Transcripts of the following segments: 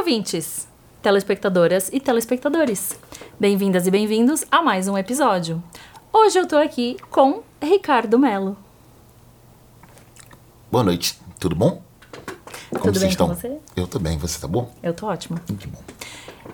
ouvintes, telespectadoras e telespectadores. Bem-vindas e bem-vindos a mais um episódio. Hoje eu tô aqui com Ricardo Melo. Boa noite, tudo bom? Como Tudo vocês bem estão? com você? Eu tô bem, você tá bom? Eu tô ótima. Que bom.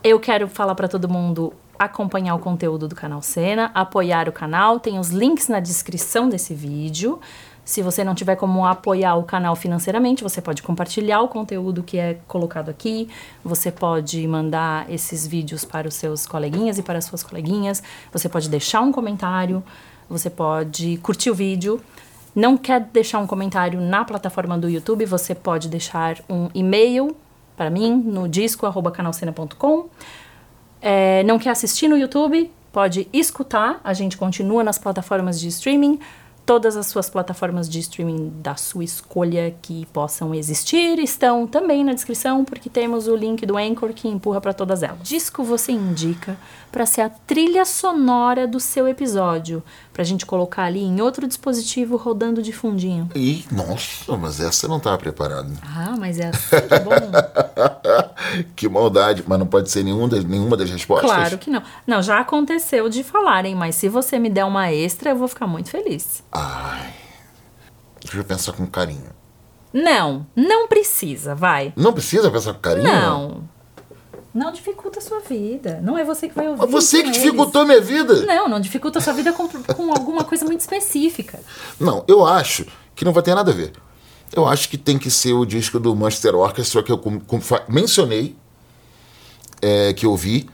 Eu quero falar pra todo mundo acompanhar o conteúdo do canal Cena, apoiar o canal, tem os links na descrição desse vídeo. Se você não tiver como apoiar o canal financeiramente, você pode compartilhar o conteúdo que é colocado aqui, você pode mandar esses vídeos para os seus coleguinhas e para as suas coleguinhas, você pode deixar um comentário, você pode curtir o vídeo. Não quer deixar um comentário na plataforma do YouTube, você pode deixar um e-mail para mim no disco@canalcena.com. É, não quer assistir no YouTube? Pode escutar. A gente continua nas plataformas de streaming. Todas as suas plataformas de streaming da sua escolha que possam existir estão também na descrição, porque temos o link do Anchor que empurra para todas elas. Disco você indica para ser a trilha sonora do seu episódio, para a gente colocar ali em outro dispositivo rodando de fundinho. Ih, nossa, mas essa eu não tava preparado. Ah, mas é assim que é bom. que maldade, mas não pode ser nenhum das, nenhuma das respostas? Claro que não. Não, já aconteceu de falarem, mas se você me der uma extra, eu vou ficar muito feliz. Ai, deixa eu pensar com carinho. Não, não precisa, vai. Não precisa pensar com carinho? Não. Não dificulta a sua vida. Não é você que vai ouvir. Você que eles. dificultou minha vida. Não, não dificulta a sua vida com, com alguma coisa muito específica. Não, eu acho que não vai ter nada a ver. Eu acho que tem que ser o disco do Manchester Orchestra que eu mencionei, é, que eu ouvi,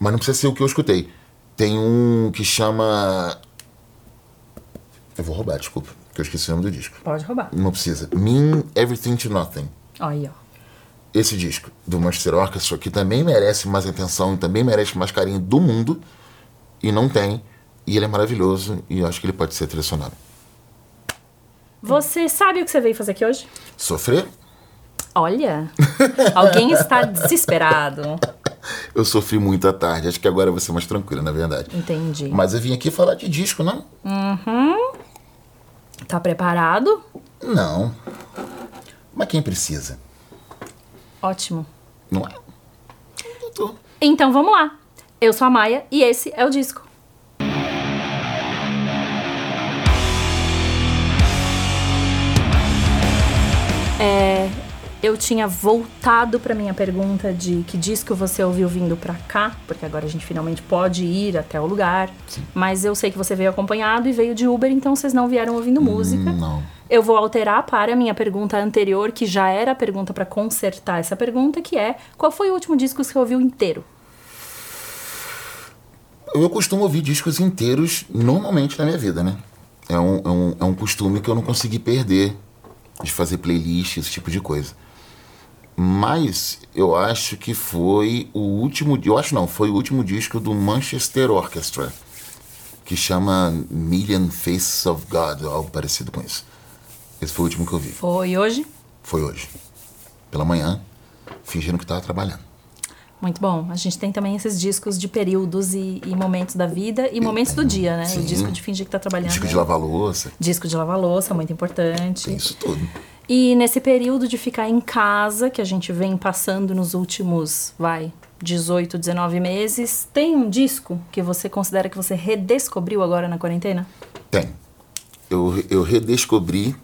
mas não precisa ser o que eu escutei. Tem um que chama. Eu vou roubar, desculpa, que eu esqueci o nome do disco. Pode roubar. Não precisa. Mean Everything to Nothing. Aí, ó. Esse disco do Manchester Orchestra, que também merece mais atenção e também merece mais carinho do mundo, e não tem. E ele é maravilhoso, e eu acho que ele pode ser sonora. Você sabe o que você veio fazer aqui hoje? Sofrer? Olha, alguém está desesperado. Eu sofri muito à tarde. Acho que agora eu vou ser mais tranquila, na verdade. Entendi. Mas eu vim aqui falar de disco, não? Tá preparado? Não. Mas quem precisa? Ótimo. Não é? Eu tô. Então vamos lá. Eu sou a Maia e esse é o disco. É, eu tinha voltado para minha pergunta de que disco você ouviu vindo pra cá, porque agora a gente finalmente pode ir até o lugar. Mas eu sei que você veio acompanhado e veio de Uber, então vocês não vieram ouvindo música. Não. Eu vou alterar para a minha pergunta anterior, que já era a pergunta para consertar essa pergunta, que é: qual foi o último disco que você ouviu inteiro? Eu costumo ouvir discos inteiros normalmente na minha vida, né? É um, é um, é um costume que eu não consegui perder de fazer playlist, esse tipo de coisa. Mas eu acho que foi o último. Eu acho não, foi o último disco do Manchester Orchestra, que chama Million Faces of God, ou algo parecido com isso. Esse foi o último que eu vi. Foi hoje? Foi hoje. Pela manhã, fingindo que estava trabalhando. Muito bom. A gente tem também esses discos de períodos e, e momentos da vida e momentos do dia, né? Sim. O disco de fingir que tá trabalhando. Disco de né? lavar louça, Disco de lavar louça, muito importante. tem isso tudo. E nesse período de ficar em casa, que a gente vem passando nos últimos, vai, 18, 19 meses, tem um disco que você considera que você redescobriu agora na quarentena? Tem. Eu, eu redescobri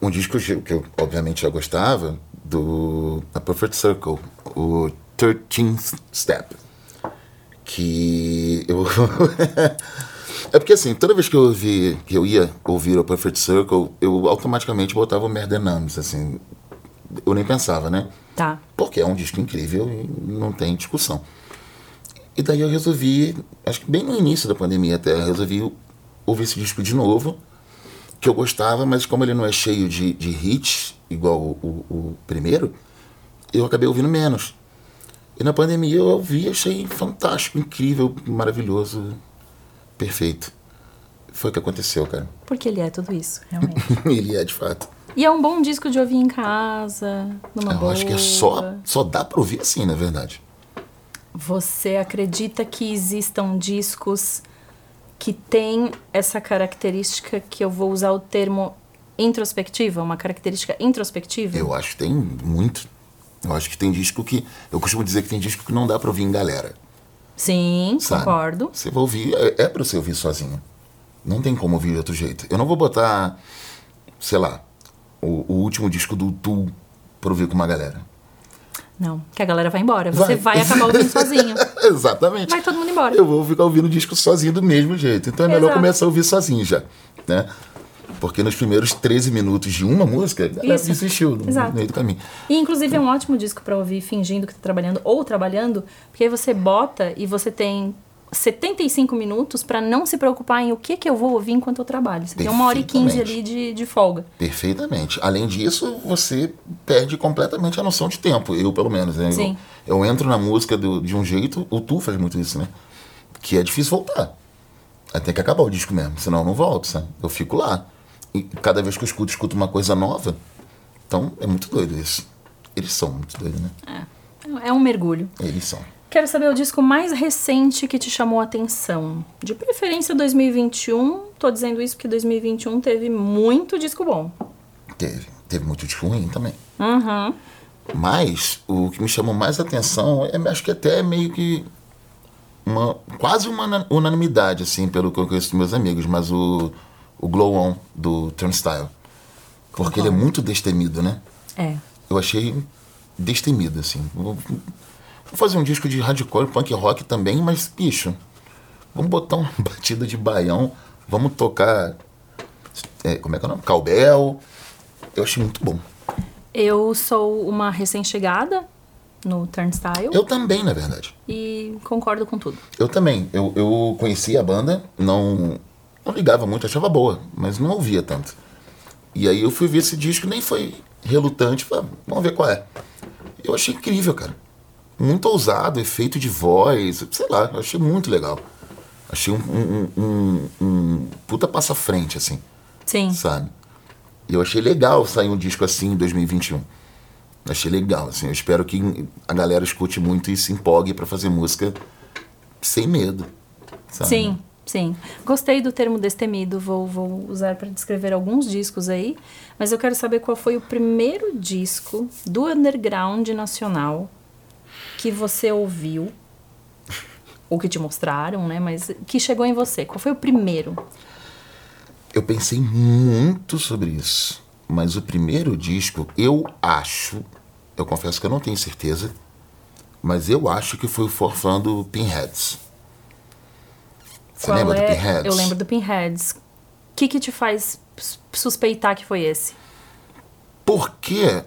um disco que eu, obviamente já gostava, do A Perfect Circle, o 13th Step. Que eu. é porque assim, toda vez que eu ouvi, que eu ia ouvir o Perfect Circle, eu automaticamente botava o Merda Numbs, assim. Eu nem pensava, né? Tá. Porque é um disco incrível e não tem discussão. E daí eu resolvi, acho que bem no início da pandemia até, eu resolvi ouvir esse disco de novo, que eu gostava, mas como ele não é cheio de, de hits, igual o, o- o primeiro, eu acabei ouvindo menos. E na pandemia eu ouvi, achei fantástico, incrível, maravilhoso, perfeito. Foi o que aconteceu, cara. Porque ele é tudo isso, realmente. ele é de fato. e é um bom disco de ouvir em casa, numa Eu boa. acho que é só, só dá pra ouvir assim, na verdade. Você acredita que existam discos que têm essa característica que eu vou usar o termo introspectiva, uma característica introspectiva? Eu acho que tem muito. Eu acho que tem disco que. Eu costumo dizer que tem disco que não dá pra ouvir em galera. Sim, Sabe? concordo. Você vai ouvir, é, é pra você ouvir sozinho. Não tem como ouvir de outro jeito. Eu não vou botar, sei lá, o, o último disco do Tu pra ouvir com uma galera. Não, que a galera vai embora. Você Vai. vai, acabar ouvindo sozinho. Exatamente. Vai todo mundo embora. Eu vou ficar ouvindo o disco sozinho do mesmo jeito. Então é melhor Exato. começar a ouvir sozinho já, né? Porque nos primeiros 13 minutos de uma música, a galera Isso. desistiu no Exato. meio do caminho. E inclusive é um ótimo disco pra ouvir fingindo que tá trabalhando ou trabalhando, porque aí você bota e você tem 75 minutos pra não se preocupar em o que que eu vou ouvir enquanto eu trabalho. Você tem uma hora e quinze ali de, de folga. Perfeitamente. Além disso, você perde completamente a noção de tempo. Eu, pelo menos. Né? Sim. Eu, eu entro na música do- de um jeito, o Tu faz muito isso, né? Que é difícil voltar. Aí tem que acabar o disco mesmo, senão eu não volto, sabe? Eu fico lá. E cada vez que eu escuto, escuto uma coisa nova. Então, é muito doido isso. Eles são muito doidos, né? É um mergulho. Eles são. Quero saber o disco mais recente que te chamou a atenção. De preferência 2021. Tô dizendo isso porque 2021 teve muito disco bom. Teve. Teve muito disco ruim também. Uhum. Mas o que me chamou mais atenção, é, acho que até é meio que uma quase uma una- unanimidade, assim, pelo que eu conheço dos meus amigos, mas o, o Glow On do Turnstile. Porque ele é muito destemido, né? É. Eu achei destemido, assim. Vou, fazer um disco de hardcore, punk rock também, mas, bicho, vamos botar uma batida de baião, vamos tocar. é, como é que é o nome? Calbel. Eu achei muito bom. Eu sou uma recém-chegada no Turnstile Eu também, na verdade. e concordo com tudo. Eu também. Eu, eu conhecia a banda, não, não ligava muito, achava boa, mas não ouvia tanto. E aí eu fui ver esse disco, nem foi relutante, falei, "Ah, vamos ver qual é. Eu achei incrível, cara. Muito ousado, efeito de voz, sei lá, eu achei muito legal. Achei um, um, um, um puta passo à frente, assim, Sim. sabe? E eu achei legal sair um disco assim em 2021. Achei legal, assim. Eu espero que a galera escute muito e se empolgue pra fazer música sem medo. Sabe? Sim, sim. Gostei do termo destemido, vou, vou usar para descrever alguns discos aí, mas eu quero saber qual foi o primeiro disco do underground nacional que você ouviu, ou que te mostraram, né? Mas que chegou em você. Qual foi o primeiro? Eu pensei muito sobre isso. Mas o primeiro disco, eu acho, eu confesso que eu não tenho certeza, mas eu acho que foi o Forfã do Pinheads. Você Qual lembra é? do Pinheads? Eu lembro do Pinheads. O que que te faz sus- suspeitar que foi esse? Porque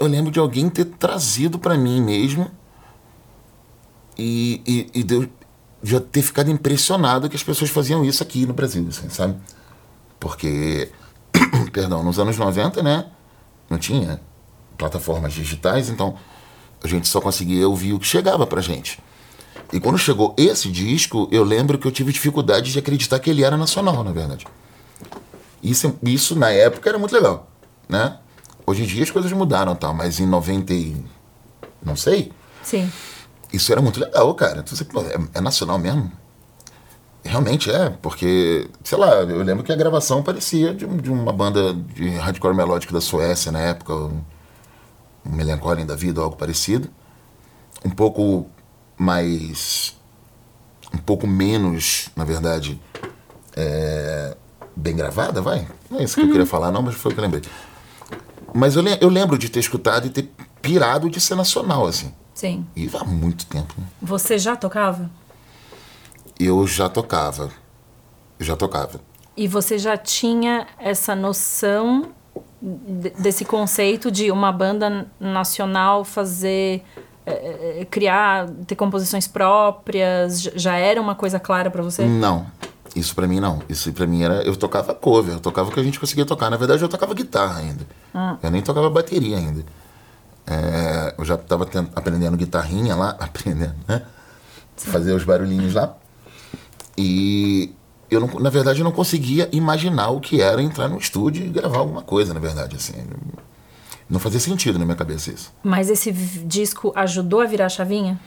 eu lembro de alguém ter trazido pra mim mesmo e, e, e já ter ficado impressionado que as pessoas faziam isso aqui no Brasil, assim, sabe? Porque, perdão, nos anos 90, né? Não tinha plataformas digitais, então a gente só conseguia ouvir o que chegava pra gente. E quando chegou esse disco, eu lembro que eu tive dificuldade de acreditar que ele era nacional, na verdade. Isso, isso na época era muito legal, né? Hoje em dia as coisas mudaram tal, mas em 90 e... não sei, Sim. isso era muito legal, cara. Então, você, pô, é, é nacional mesmo? Realmente é, porque, sei lá, eu lembro que a gravação parecia de, de uma banda de hardcore melódico da Suécia na época, um, um Melancholy da vida, ou algo parecido. Um pouco mais. um pouco menos, na verdade, é, bem gravada, vai? Não é isso que eu queria falar, não, mas foi o que eu lembrei. Mas eu, eu lembro de ter escutado e ter pirado de ser nacional, assim. Sim. E há muito tempo, né? Você já tocava? Eu já tocava. Eu já tocava. E você já tinha essa noção de- desse conceito de uma banda nacional fazer eh, eh, criar ter composições próprias já era uma coisa clara pra você Não. Isso pra mim não. Isso pra mim era. Eu tocava cover, eu tocava o que a gente conseguia tocar. Na verdade, eu tocava guitarra ainda. Eu nem tocava bateria ainda. É, eu já tava tent- aprendendo guitarrinha lá, aprendendo, né? Fazer os barulhinhos lá. E eu, não, na verdade, eu não conseguia imaginar o que era entrar no estúdio e gravar alguma coisa, na verdade, assim. Não fazia sentido na minha cabeça isso. mas esse disco ajudou a virar a chavinha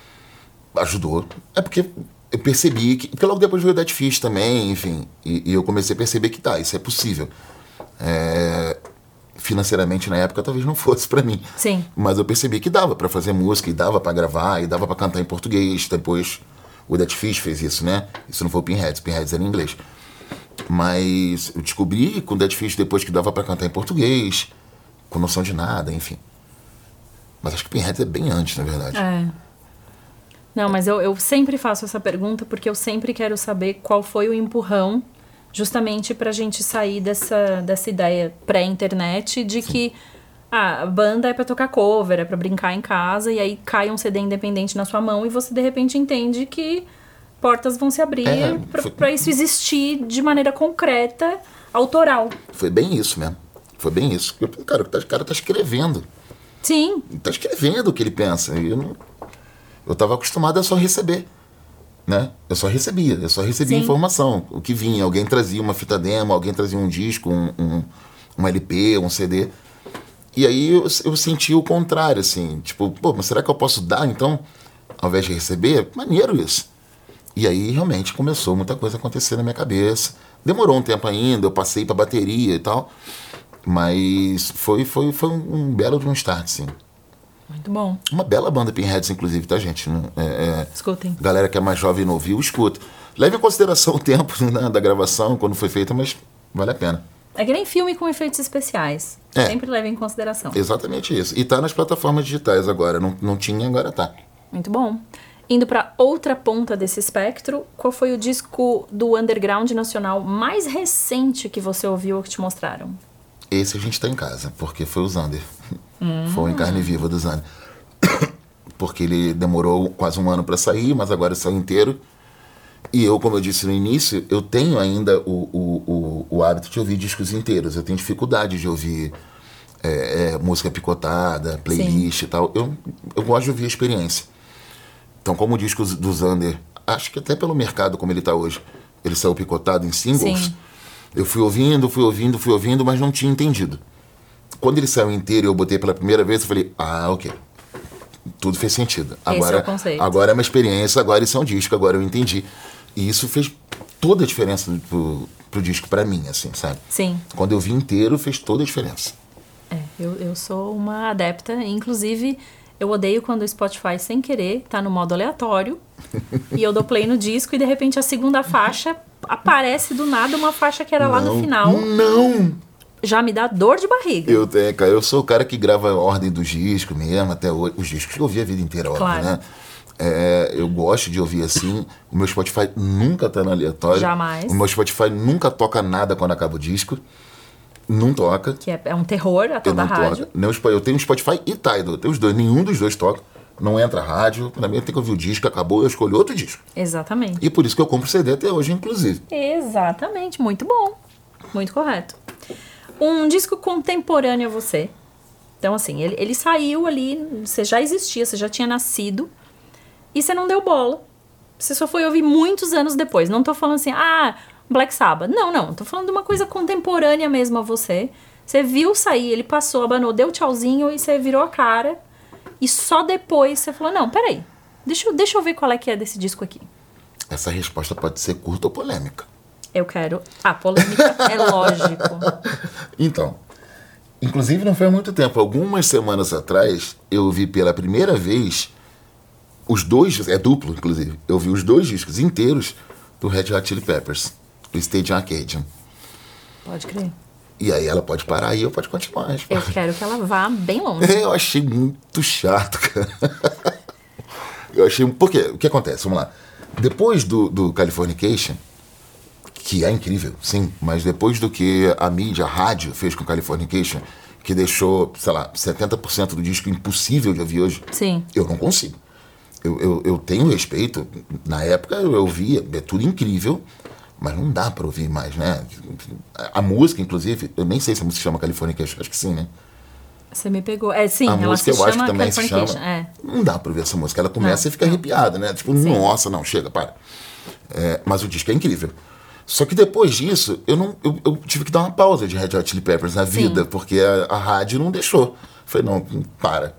ajudou. É porque eu percebi que. Porque logo depois veio o Dead Fish também, enfim. E, e eu comecei a perceber que tá, isso é possível. É, financeiramente na época talvez não fosse para mim. Sim. Mas eu percebi que dava para fazer música e dava para gravar e dava para cantar em português. Depois o Dead Fish fez isso, né? Isso não foi o Pinheads, Pinheads era em inglês. Mas eu descobri com o Dead Fish depois que dava para cantar em português, com noção de nada, enfim. Mas acho que Pinheads é bem antes, na verdade. É. Não, mas eu, eu sempre faço essa pergunta porque eu sempre quero saber qual foi o empurrão justamente pra gente sair dessa, dessa ideia pré-internet de que ah, a banda é pra tocar cover, é pra brincar em casa, e aí cai um CD independente na sua mão e você de repente entende que portas vão se abrir É, pra isso existir de maneira concreta, autoral. Foi bem isso mesmo. Foi bem isso. Eu, cara, o cara tá escrevendo. Sim, Ele tá escrevendo o que ele pensa. Eu não. Eu tava acostumado a só receber. Né? Eu só recebia, eu só recebia Sim. informação. O que vinha, alguém trazia uma fita demo, alguém trazia um disco, um, um, um LP, um CD. E aí eu, eu senti o contrário, assim, tipo, pô, mas será que eu posso dar então, ao invés de receber? Maneiro isso. E aí realmente começou muita coisa a acontecer na minha cabeça. Demorou um tempo ainda, eu passei pra bateria e tal. Mas foi, foi, foi um, belo de um start, sim. muito bom. Uma bela banda Pinheads, inclusive, tá, gente? É, é, Escutem. galera que é mais jovem e não ouviu, escuta. Leve em consideração o tempo né, da gravação, quando foi feita, mas vale a pena. É que nem filme com efeitos especiais. É. Sempre leva em consideração. Exatamente isso. E tá nas plataformas digitais agora. Não, não tinha, agora tá. Muito bom. Indo pra outra ponta desse espectro, qual foi o disco do underground nacional mais recente que você ouviu ou que te mostraram? Esse a gente tá em casa, porque foi o Zander. Foi em carne viva do Zander. Porque ele demorou quase um ano para sair, mas agora saiu inteiro. E eu, como eu disse no início, eu tenho ainda o, o, o, o hábito de ouvir discos inteiros. Eu tenho dificuldade de ouvir é, é, música picotada, playlist e tal. Eu, eu gosto de ouvir a experiência. Então, como o disco do Zander, acho que até pelo mercado como ele tá hoje, ele saiu picotado em singles. Sim. Eu fui ouvindo, fui ouvindo, fui ouvindo, mas não tinha entendido. Quando ele saiu inteiro e eu botei pela primeira vez, eu falei, ah, ok. Tudo fez sentido. é Agora, conceito. agora é uma experiência, agora isso é um disco, agora eu entendi. E isso fez toda a diferença pro, pro disco pra mim, assim, sabe? Sim. Quando eu vi inteiro, fez toda a diferença. É, eu, eu sou uma adepta. Inclusive, eu odeio quando o Spotify, sem querer, tá no modo aleatório. e eu dou play no disco e de repente a segunda faixa aparece do nada uma faixa que era lá no Não, final. Não! Já me dá dor de barriga. Eu, é, cara, eu sou o cara que grava a ordem dos discos mesmo, até hoje. Os discos que eu ouvi a vida inteira, óbvio, Claro. né? É, eu gosto de ouvir assim. O meu Spotify nunca tá no aleatório. Jamais. O meu Spotify nunca toca nada quando acaba o disco. Não toca. Que é, é um terror a Eu toda não a rádio. Não, Eu tenho Spotify e Tidal. Eu tenho os dois. Nenhum dos dois toca. Não entra rádio. Pra mim, tenho que ouvir o disco. Acabou, eu escolho outro disco. Exatamente. E por isso que eu compro CD até hoje, inclusive. Exatamente, muito bom. Muito correto. Um disco contemporâneo a você. Então, assim, ele, ele saiu ali, você já existia, você já tinha nascido, e você não deu bola. Você só foi ouvir muitos anos depois. Não tô falando assim, ah, Black Sabbath. Não, não. Tô falando de uma coisa contemporânea mesmo a você. Você viu sair, ele passou, abanou, deu tchauzinho e você virou a cara. E só depois você falou, não, peraí. Deixa, eu- deixa eu ver qual é que é desse disco aqui. Essa resposta pode ser curta ou polêmica. Eu quero. Ah, polêmica é lógico. Então, inclusive não foi há muito tempo, algumas semanas atrás, eu vi pela primeira vez os dois, é duplo inclusive, eu vi os dois discos inteiros do Red Hot Chili Peppers, do Stadium Arcadium. Pode crer. E aí ela pode parar e eu pode continuar. Eu quero que ela vá bem longe. Eu achei muito chato, cara. Eu achei. Por quê? O que acontece? Vamos lá. Depois do, do Californication, que é incrível, sim, mas depois do que a mídia, a rádio fez com Californication, que deixou, sei lá, 70% do disco impossível de ouvir hoje, Sim. eu não consigo. Eu, eu, eu tenho respeito. Na época eu ouvia, é tudo incrível, mas não dá pra ouvir mais, né? A, música, inclusive, eu nem sei se a música chama Californication, acho que sim, né? Você me pegou. É, sim, a ela música eu acho que também se chama. É. Não dá pra ouvir essa música. Ela começa Não, e fica arrepiada, né? Tipo, nossa, não, chega, para. É, mas o disco é incrível. Só que depois disso, eu, não, eu, eu tive que dar uma pausa de Red Hot Chili Peppers na vida, porque a, a rádio não deixou. Falei, não, para.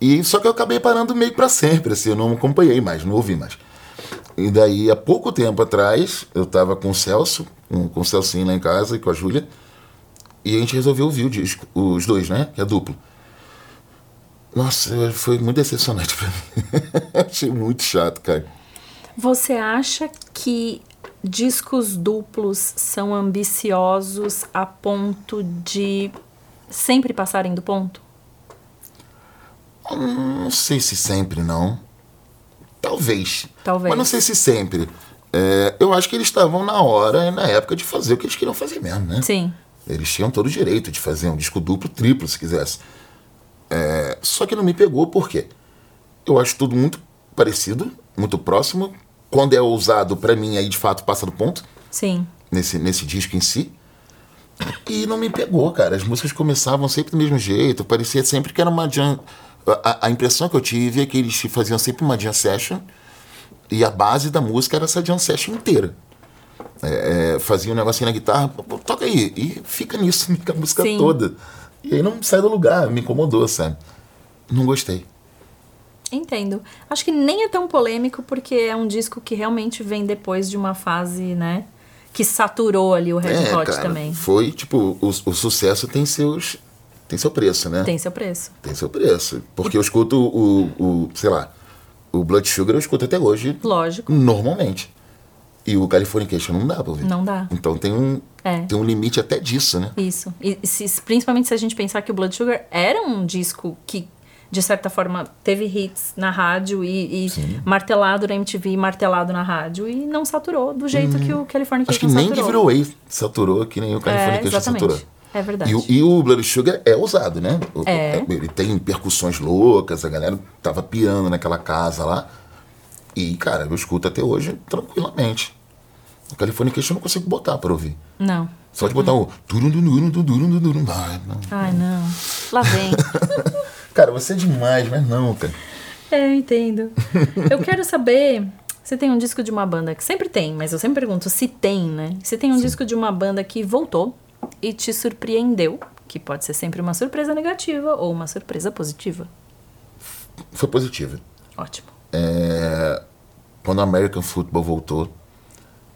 E só que eu acabei parando meio pra sempre, assim, eu não acompanhei mais, não ouvi mais. E daí, há pouco tempo atrás, eu tava com o Celso, com, com o Celcinho lá em casa e com a Júlia. E a gente resolveu ouvir o disco, os dois, né? Que é duplo. Nossa, foi muito decepcionante pra mim. Achei muito chato, cara. Você acha que discos duplos são ambiciosos a ponto de sempre passarem do ponto? Não sei se sempre, não. Talvez. Talvez. Mas não sei se sempre. É, eu acho que eles estavam na hora, na época, de fazer o que eles queriam fazer mesmo, né? Sim. Eles tinham todo o direito de fazer um disco duplo, triplo, se quisesse. É, só que não me pegou, por quê? Eu acho tudo muito parecido, muito próximo. Quando é ousado, para mim, aí de fato passa do ponto. Sim. Nesse, nesse disco em si. E não me pegou, cara. As músicas começavam sempre do mesmo jeito. Parecia sempre que era uma jam... A, a impressão que eu tive é que eles faziam sempre uma jam session. E a base da música era essa jam session inteira. É, é, fazia um negocinho na guitarra, toca aí. E fica nisso, fica a música Sim. toda. E aí não sai do lugar, me incomodou, sabe? Não gostei. Entendo. Acho que nem é tão polêmico porque é um disco que realmente vem depois de uma fase, né? Que saturou ali o Red é, Hot cara, também. Foi, tipo, o, o sucesso tem seus. Tem seu preço, né? Tem seu preço. Tem seu preço. Porque eu escuto o, o, sei lá, o Blood Sugar eu escuto até hoje Lógico. normalmente. E o Californication não dá pra ouvir. Não dá. Então tem um, É. tem um limite até disso, né? Isso. E se- principalmente se a gente pensar que o Blood Sugar era um disco que, de certa forma, teve hits na rádio e, e martelado na MTV, martelado na rádio e não saturou do jeito que o Californication Acho que nem saturou. Giveaway saturou, que nem o É, Californication exatamente. saturou. É verdade. E, o- e o Blood Sugar é ousado, né? É. Ele tem percussões loucas, a galera tava piando naquela casa lá. E, cara, eu escuto até hoje tranquilamente. O Californication eu não consigo botar pra ouvir. Não. Só de botar o. Ai, não. Lá vem. Cara, você é demais, mas não, cara. É, eu entendo. Eu quero saber. Você tem um disco de uma banda que sempre tem, mas eu sempre pergunto se tem, né? Você tem um disco de uma banda que voltou e te surpreendeu, que pode ser sempre uma surpresa negativa ou uma surpresa positiva. Foi positivo. Ótimo. É, quando o American Football voltou,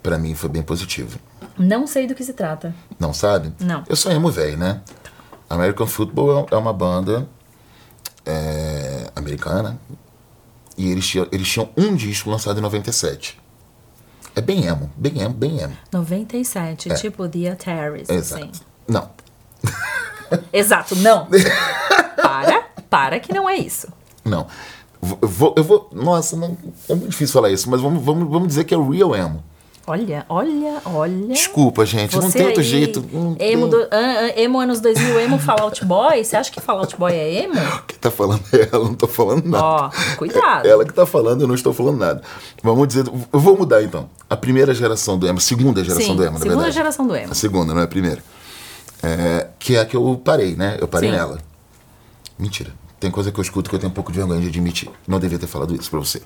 pra mim foi bem positivo. Não sei do que se trata. Não sabe? Não. Eu sou emo velho, né? American Football é é uma banda é, americana e eles tinham, eles tinham um disco lançado em 97. É bem emo, bem emo, bem emo. 97, tipo The É. Exato. assim. Não, Exato, não. para, para que não é isso. não. Eu vou, eu vou. Nossa, não, é muito difícil falar isso, mas vamos, vamos, vamos dizer que é real emo. Olha, olha, olha. Desculpa, gente, não tem outro jeito. não Emo, tem. do, an- an- emo anos 2000, emo Fallout Boy? Você acha que Fallout Boy é emo? Quem tá falando é ela, não tô falando nada. Ó, cuidado. Ela que tá falando, eu não estou falando nada. Vamos dizer, eu vou mudar então. A primeira geração do emo, segunda geração Sim, do emo, na segunda verdade. geração do emo. A segunda, não é a primeira. É, que é a que eu parei, né? Eu parei Sim. nela. Mentira. Tem coisa que eu escuto que eu tenho um pouco de vergonha de admitir. Não devia ter falado isso pra você.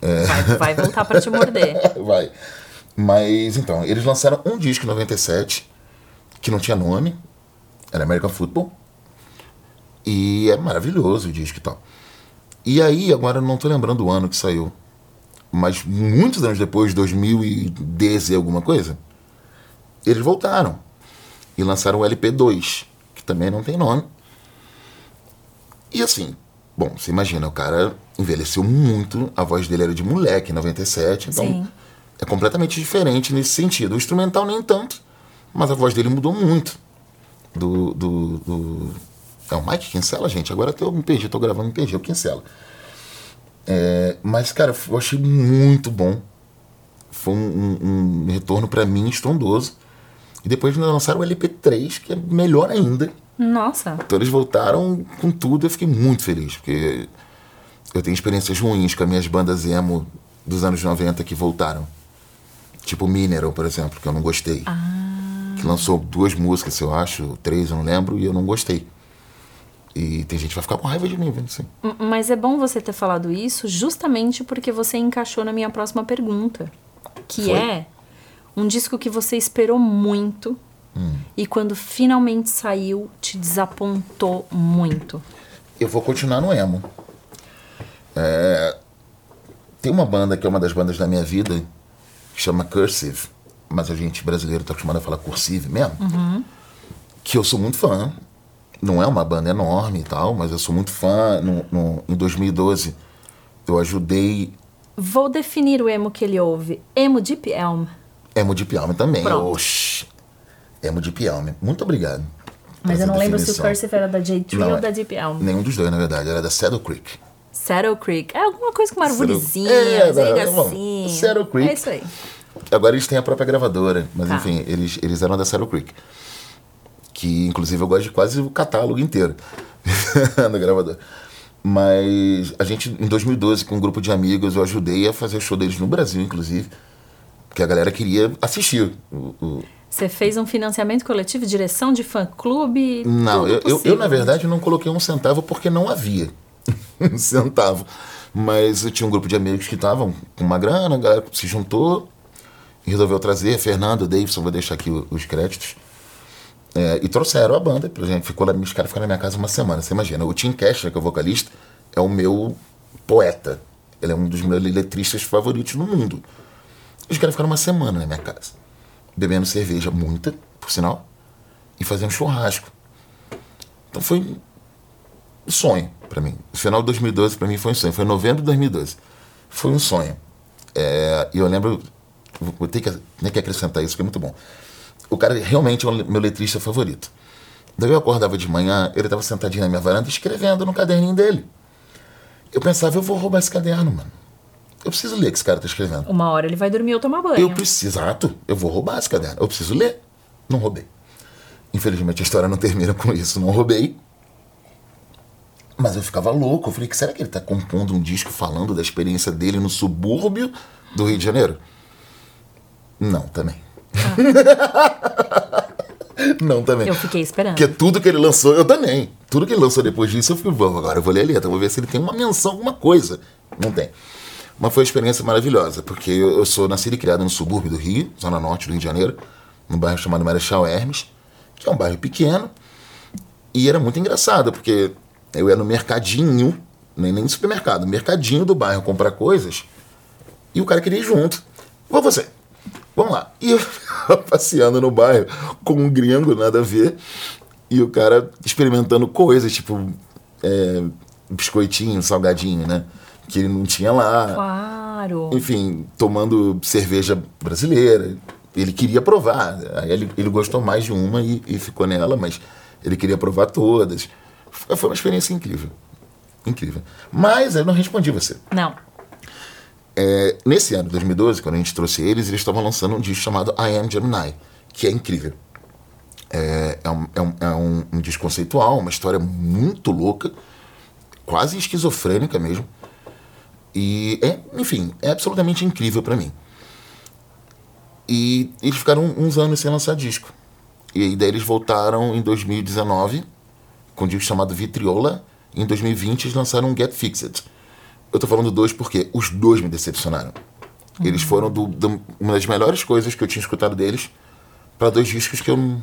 Vai, vai voltar pra te morder. Vai. Mas então, eles lançaram um disco em 97, que não tinha nome, era American Football. E é maravilhoso o disco e tal. E aí, agora eu não tô lembrando o ano que saiu. Mas muitos anos depois, 2010 e alguma coisa, eles voltaram. E lançaram o LP2, que também não tem nome. E assim, bom, você imagina, o cara envelheceu muito, a voz dele era de moleque em 97, então Sim. é completamente diferente nesse sentido. O instrumental nem tanto, mas a voz dele mudou muito. Do. do, do... É o Mike Kinsella, gente? Agora até eu me perdi, tô gravando, me perdi, é o Kinsella. É, mas, cara, eu achei muito bom. Foi um, um- um retorno pra mim estrondoso. E depois lançaram o LP3, que é melhor ainda. Nossa. Então eles voltaram com tudo, eu fiquei muito feliz, porque eu tenho experiências ruins com as minhas bandas emo dos anos 90 que voltaram. Tipo Mineral, por exemplo, que eu não gostei. Que lançou duas músicas, eu acho, três, eu não lembro, e eu não gostei. E tem gente que vai ficar com raiva de mim, vendo assim. Mas é bom você ter falado isso justamente porque você encaixou na minha próxima pergunta. Que Foi? é um disco que você esperou muito e quando finalmente saiu te desapontou muito. Eu vou continuar no emo. É, Tem uma banda que é uma das bandas da minha vida, que chama Cursive, mas a gente brasileiro tá acostumado a falar cursive mesmo. que eu sou muito fã. Não é uma banda enorme e tal, mas eu sou muito fã. No, no- em 2012, eu ajudei Vou definir o emo que ele ouve. Emo Deep Elm. Emo de Pialme também. Pronto. Oxi. Emo de Pialme. Muito obrigado. Mas eu não lembro se o definição. Cursive era da J-Tree ou é- da Deep Elm. Nenhum dos dois, na verdade. Era da Saddle Creek. Saddle Creek. É alguma coisa com uma arvorezinha, É, é, assim. Saddle Creek. É isso aí. Agora eles têm a própria gravadora, mas Tá. enfim, eles, eles eram da Saddle Creek. Que inclusive eu gosto de quase o catálogo inteiro da gravadora. Mas a gente, em 2012, com um grupo de amigos, eu ajudei a fazer o show deles no Brasil, inclusive. Porque a galera queria assistir. O, o- Você fez um financiamento coletivo, direção de fã-clube? Não, eu, eu, eu, na verdade não coloquei um centavo porque não havia um centavo. Mas eu tinha um grupo de amigos que estavam com uma grana, a galera se juntou e resolveu trazer. Fernando, Davidson, vou deixar aqui os créditos. É, e trouxeram a banda pra gente. Ficou lá, os caras ficaram na minha casa uma semana. Você imagina, o Tim Cashner, que é o vocalista, é o meu poeta. Ele é um dos meus letristas favoritos no mundo. Os caras ficaram uma semana na minha casa, bebendo cerveja, muita, por sinal, e fazendo churrasco. Então foi um sonho pra mim. O final de 2012 pra mim foi um sonho. Foi em novembro de 2012. Foi um sonho. É, E eu lembro, vou ter que, que acrescentar isso, que é muito bom. O cara realmente é o meu letrista favorito. Daí eu acordava de manhã, ele estava sentadinho na minha varanda escrevendo no caderninho dele. Eu pensava, eu vou roubar esse caderno, mano. Eu preciso ler o que esse cara tá escrevendo. Uma hora ele vai dormir ou tomar banho. Eu preciso, exato, eu vou roubar esse caderno. Eu preciso ler. Não roubei. Infelizmente a história não termina com isso. Não roubei. Mas eu ficava louco. Eu falei, será que ele tá compondo um disco falando da experiência dele no subúrbio do Rio de Janeiro? Não, também. não, também. Eu fiquei esperando. Porque tudo que ele lançou, eu também. Tudo que ele lançou depois disso, eu fui, "Vamos, agora eu vou ler a letra, vou ver se ele tem uma menção, alguma coisa. Não tem. Mas foi uma experiência maravilhosa, porque eu, eu sou nascido e criado no subúrbio do Rio, zona norte do Rio de Janeiro, num bairro chamado Marechal Hermes, que é um bairro pequeno. E era muito engraçado, porque eu ia no mercadinho, nem, nem no supermercado, mercadinho do bairro comprar coisas, e o cara queria ir junto. Vou você. Vamos lá. E eu passeando no bairro com um gringo, nada a ver, e o cara experimentando coisas, tipo é, biscoitinho, salgadinho, né? Que ele não tinha lá. Claro. Enfim, tomando cerveja brasileira. Ele queria provar. Aí ele, ele gostou mais de uma e, e ficou nela, mas ele queria provar todas. Foi uma experiência incrível. Incrível. Mas eu não respondi você. Não. É, nesse ano, 2012, quando a gente trouxe eles, eles estavam lançando um disco chamado I Am Gemini, que é incrível. É, é, um, é, um, é um- um disco conceitual, uma história muito louca, quase esquizofrênica mesmo. E, é, enfim, é absolutamente incrível pra mim. E eles ficaram uns anos sem lançar disco. E aí daí eles voltaram em 2019 com um disco chamado Vitriola. E em 2020 eles lançaram Get Fixed. Eu tô falando dois porque os dois me decepcionaram. Eles foram do, do- uma das melhores coisas que eu tinha escutado deles para dois discos que eu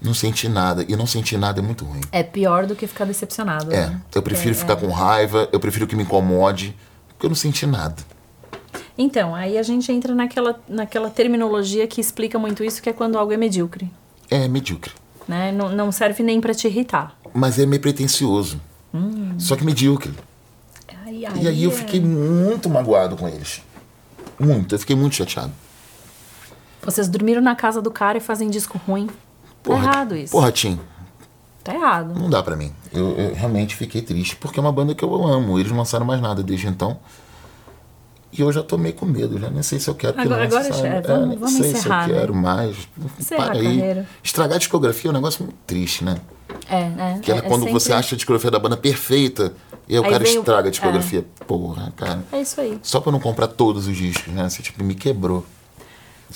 não, senti nada. E não senti nada é muito ruim. É pior do que ficar decepcionado. É, né? eu prefiro É, ficar é. com raiva, eu prefiro que me incomode, porque eu não senti nada. Então, aí a gente entra naquela, naquela terminologia que explica muito isso, que é quando algo é medíocre. É medíocre. Né? Não, não serve nem pra te irritar. Mas é meio pretencioso. Só que medíocre. Aí, E aí eu é- fiquei muito magoado com eles. Muito, eu fiquei muito chateado. Vocês dormiram na casa do cara e fazem disco ruim. Tá errado isso. Porra, Tim, Tá errado. não dá pra mim. Eu, eu realmente fiquei triste, porque é uma banda que eu amo. Eles não lançaram mais nada desde então. E eu já tô meio com medo, já nem sei se eu quero que Agora- agora sabe? é, vamos- nem vamos sei encerrar, se eu né? quero mais. Encerrar Para aí. carreira. Estragar a discografia é um negócio muito triste, né? É, né? Que é, é, quando sempre- você acha a discografia da banda perfeita e aí o Aí cara o- estraga a discografia. Porra, cara. É isso aí. Só pra não comprar todos os discos, né? Você, tipo, me quebrou.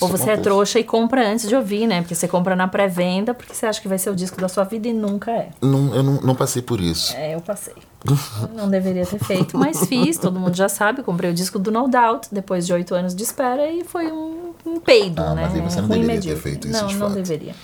Ou Isso você é trouxa e compra antes de ouvir, né? Porque você compra na pré-venda, porque você acha que vai ser o disco da sua vida e nunca é. Não, eu não, não passei por isso. É, eu passei. Não deveria ter feito, mas fiz, todo mundo já sabe. Comprei o disco do No Doubt depois de oito anos de espera e foi um, um peido, Ah, né? mas aí você não Ruim deveria ter feito isso, Não, de não fato. deveria.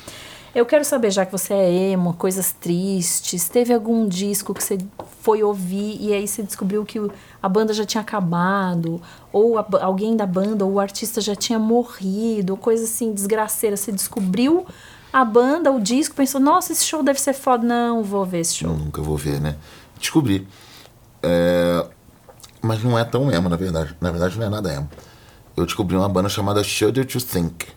Eu quero saber, já que você é emo, coisas tristes, teve algum disco que você foi ouvir e aí você descobriu que a banda já tinha acabado, ou a alguém da banda, ou o artista já tinha morrido, coisa assim, desgraceira. Você descobriu a banda, o disco, pensou, nossa, esse show deve ser foda. Não, vou ver esse show. Nunca vou ver, né? Descobri. É, Mas não é tão emo, na verdade. Na verdade, não é nada emo. Eu descobri uma banda chamada Shudder to Think,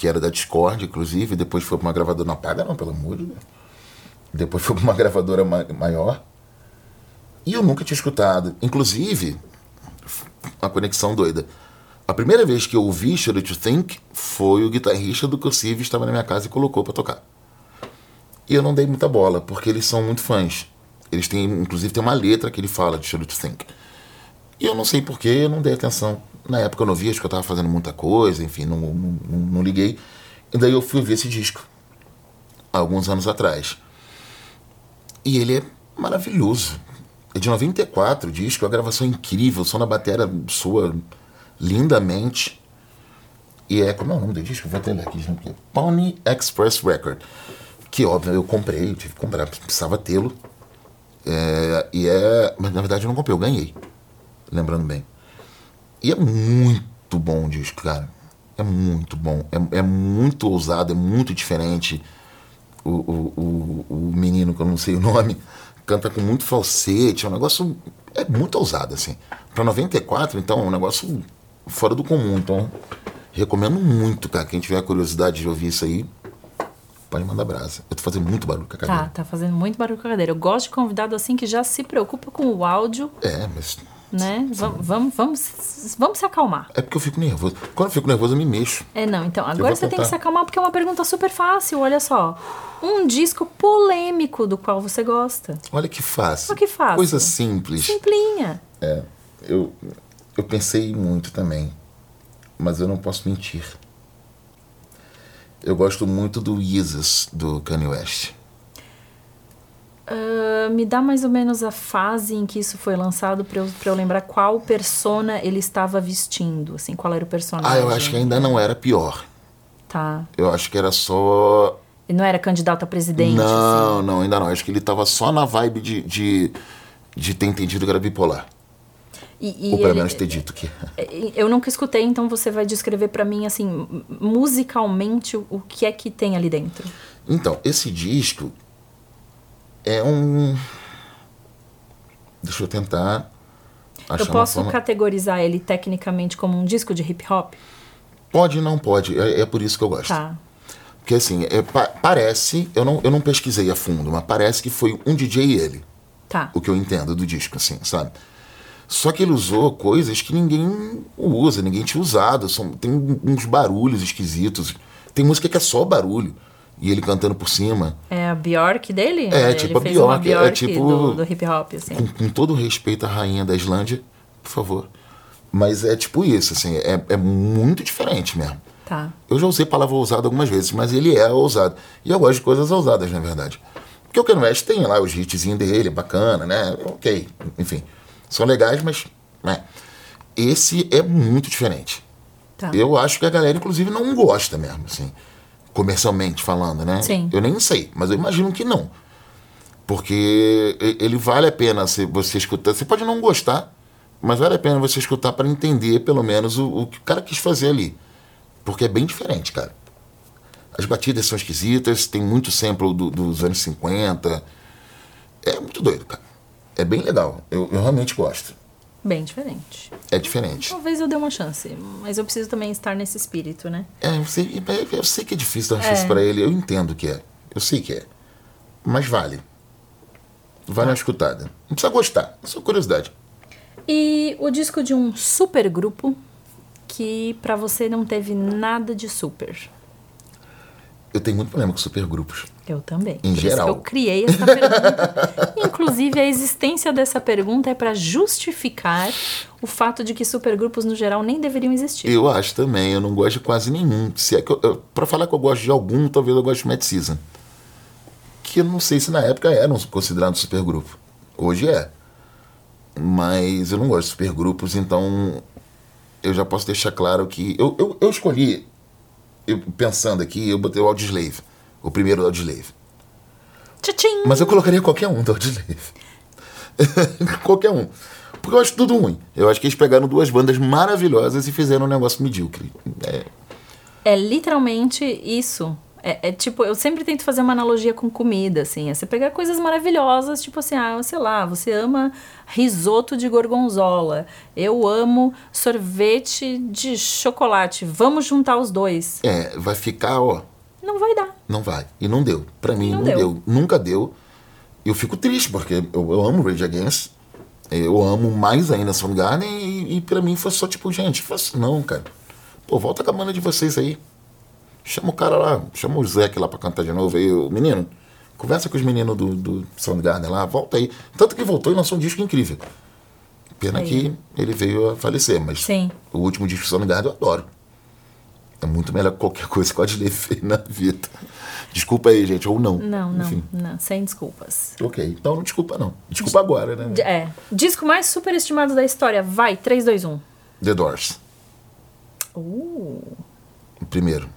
que era da Discord, inclusive, depois foi pra uma gravadora. Não, paga não, pelo amor de Deus. Depois foi pra uma gravadora ma- maior. E eu nunca tinha escutado. Inclusive, uma conexão doida. A primeira vez que eu ouvi Shudder to Think foi o guitarrista do Cursive estava na minha casa e colocou pra tocar. E eu não dei muita bola, porque eles são muito fãs. Eles têm, inclusive, tem uma letra que ele fala de Shudder to Think. E eu não sei porquê, eu não dei atenção. Na época eu não via, acho que eu tava fazendo muita coisa, enfim, não, não, não, não liguei. E daí eu fui ver esse disco, alguns anos atrás. E ele é maravilhoso. É de 94 o disco, a gravação é incrível, o som da bateria soa lindamente. E é, como é o nome do disco? Vou até ler aqui aqui. Pony Express Record. Que óbvio, eu comprei, eu tive que comprar, precisava tê-lo. É, e é. Mas na verdade eu não comprei, eu ganhei. Lembrando bem. E é muito bom o disco, cara. É muito bom. É, é muito ousado, é muito diferente. O, o, o, o menino, que eu não sei o nome, canta com muito falsete. É um negócio. É muito ousado, assim. Pra 94, então, é um negócio fora do comum. Então, recomendo muito, cara. Quem tiver curiosidade de ouvir isso aí, pode mandar brasa. Eu tô fazendo muito barulho com a cadeira. Tá, tá fazendo muito barulho com a cadeira. Eu gosto de convidado assim que já se preocupa com o áudio, É, mas. Né? Vamos, vamos, vamos, vamos se acalmar. É porque eu fico nervoso. Quando eu fico nervoso, eu me mexo. É, não, então, agora você tem que se acalmar porque é uma pergunta super fácil, olha só. Um disco polêmico do qual você gosta. Olha que fácil. Olha que fácil. Coisa simples. Simplinha. É, eu, eu pensei muito também, mas eu não posso mentir. Eu gosto muito do Yeezus, do Kanye West. Ah, me dá mais ou menos a fase em que isso foi lançado pra eu, pra eu lembrar qual persona ele estava vestindo, assim, qual era o personagem. Ah, eu acho que ainda não era pior. Tá. Eu acho que era só. Ele não era candidato a presidente, assim. não, não, ainda não. Acho que ele tava só na vibe de, de, de ter entendido que era bipolar. E, e Ou pelo menos ter dito que. Eu nunca escutei, então você vai descrever pra mim, assim, musicalmente, o, o que é que tem ali dentro. Então, esse disco é um. Deixa eu tentar. Achar eu posso forma- categorizar ele tecnicamente como um disco de hip hop? Pode e não pode. É, é por isso que eu gosto. Tá. Porque assim, é, pa- parece, eu não, eu não pesquisei a fundo, mas parece que foi um DJ e ele, Tá. o que eu entendo do disco, assim, sabe? Só que ele usou coisas que ninguém usa, ninguém tinha usado. São, tem uns barulhos esquisitos. Tem música que é só barulho. E ele cantando por cima. É a Bjork dele? É, tipo a uma Bjork, é Bjork tipo- do, do hip hop, assim. Com, com todo respeito à rainha da Islândia, por favor. Mas é tipo isso, assim, é, é muito diferente mesmo. Tá. Eu já usei palavra ousada algumas vezes, mas ele é ousado. E eu gosto de coisas ousadas, na verdade. Porque o Kanye West tem lá os hitzinhos dele, bacana, né? Ok, enfim. São legais, mas. Né? Esse é muito diferente. Tá. Eu acho que a galera, inclusive, não gosta mesmo, assim. Comercialmente falando, né? Sim. Eu nem sei, mas eu imagino que não. Porque ele vale a pena se você escutar. Você pode não gostar, mas vale a pena você escutar para entender, pelo menos, o, o que o cara quis fazer ali. Porque é bem diferente, cara. As batidas são esquisitas, tem muito sample do- dos anos 50. É muito doido, cara. É bem legal. Eu, eu realmente gosto. Bem diferente. É diferente. Talvez eu dê uma chance, mas eu preciso também estar nesse espírito, né? É, eu sei, eu sei que é difícil dar uma É. chance pra ele. Eu entendo que é. Eu sei que é. Mas vale. Vale uma escutada. Não precisa gostar. É só curiosidade. E o disco de um super grupo que pra você não teve nada de super. Eu tenho muito problema com supergrupos. Eu também. Em Por isso geral. que eu criei essa pergunta. Inclusive, a existência dessa pergunta é pra justificar o fato de que supergrupos, no geral, nem deveriam existir. Eu acho também. Eu não gosto de quase nenhum. Se é que pra falar que eu gosto de algum, talvez eu goste de Mad Season. Que eu não sei se na época era um considerado supergrupo. Hoje é. Mas eu não gosto de supergrupos, então eu já posso deixar claro que. Eu, eu, eu escolhi, eu, pensando aqui, eu botei o Audioslave. O primeiro Audioslave. Tchim! Mas eu colocaria qualquer um do Audioslave. qualquer um. Porque eu acho tudo ruim. Eu acho que eles pegaram duas bandas maravilhosas e fizeram um negócio medíocre. É, É literalmente isso. É, é, tipo, eu sempre tento fazer uma analogia com comida, assim. É você pegar coisas maravilhosas, tipo assim, ah, sei lá, você ama risoto de gorgonzola. Eu amo sorvete de chocolate. Vamos juntar os dois. É, vai ficar, ó. Não vai dar. Não vai. E não deu. Pra mim, Não não, deu. deu. Nunca deu. Eu fico triste, porque eu, eu amo Rage Against. Eu amo mais ainda Soundgarden. E, e pra mim foi só tipo, gente, faço não, cara. Pô, volta com a banda de vocês aí. Chama o cara lá, chama o Zeke lá pra cantar de novo aí, o menino. Conversa com os meninos do, do Soundgarden lá, volta aí. Tanto que voltou e lançou um disco incrível. Pena Aí. que ele veio a falecer, mas Sim. o último disco do Soundgarden eu adoro. É muito melhor que qualquer coisa que o Adley fez na vida. Desculpa aí, gente, ou não. Não, não, Enfim. não. Sem desculpas. Ok, então não desculpa não. Desculpa agora, né? D- É. Disco mais superestimado da história. Vai, 3, 2, 1. The Doors, Uh, o primeiro.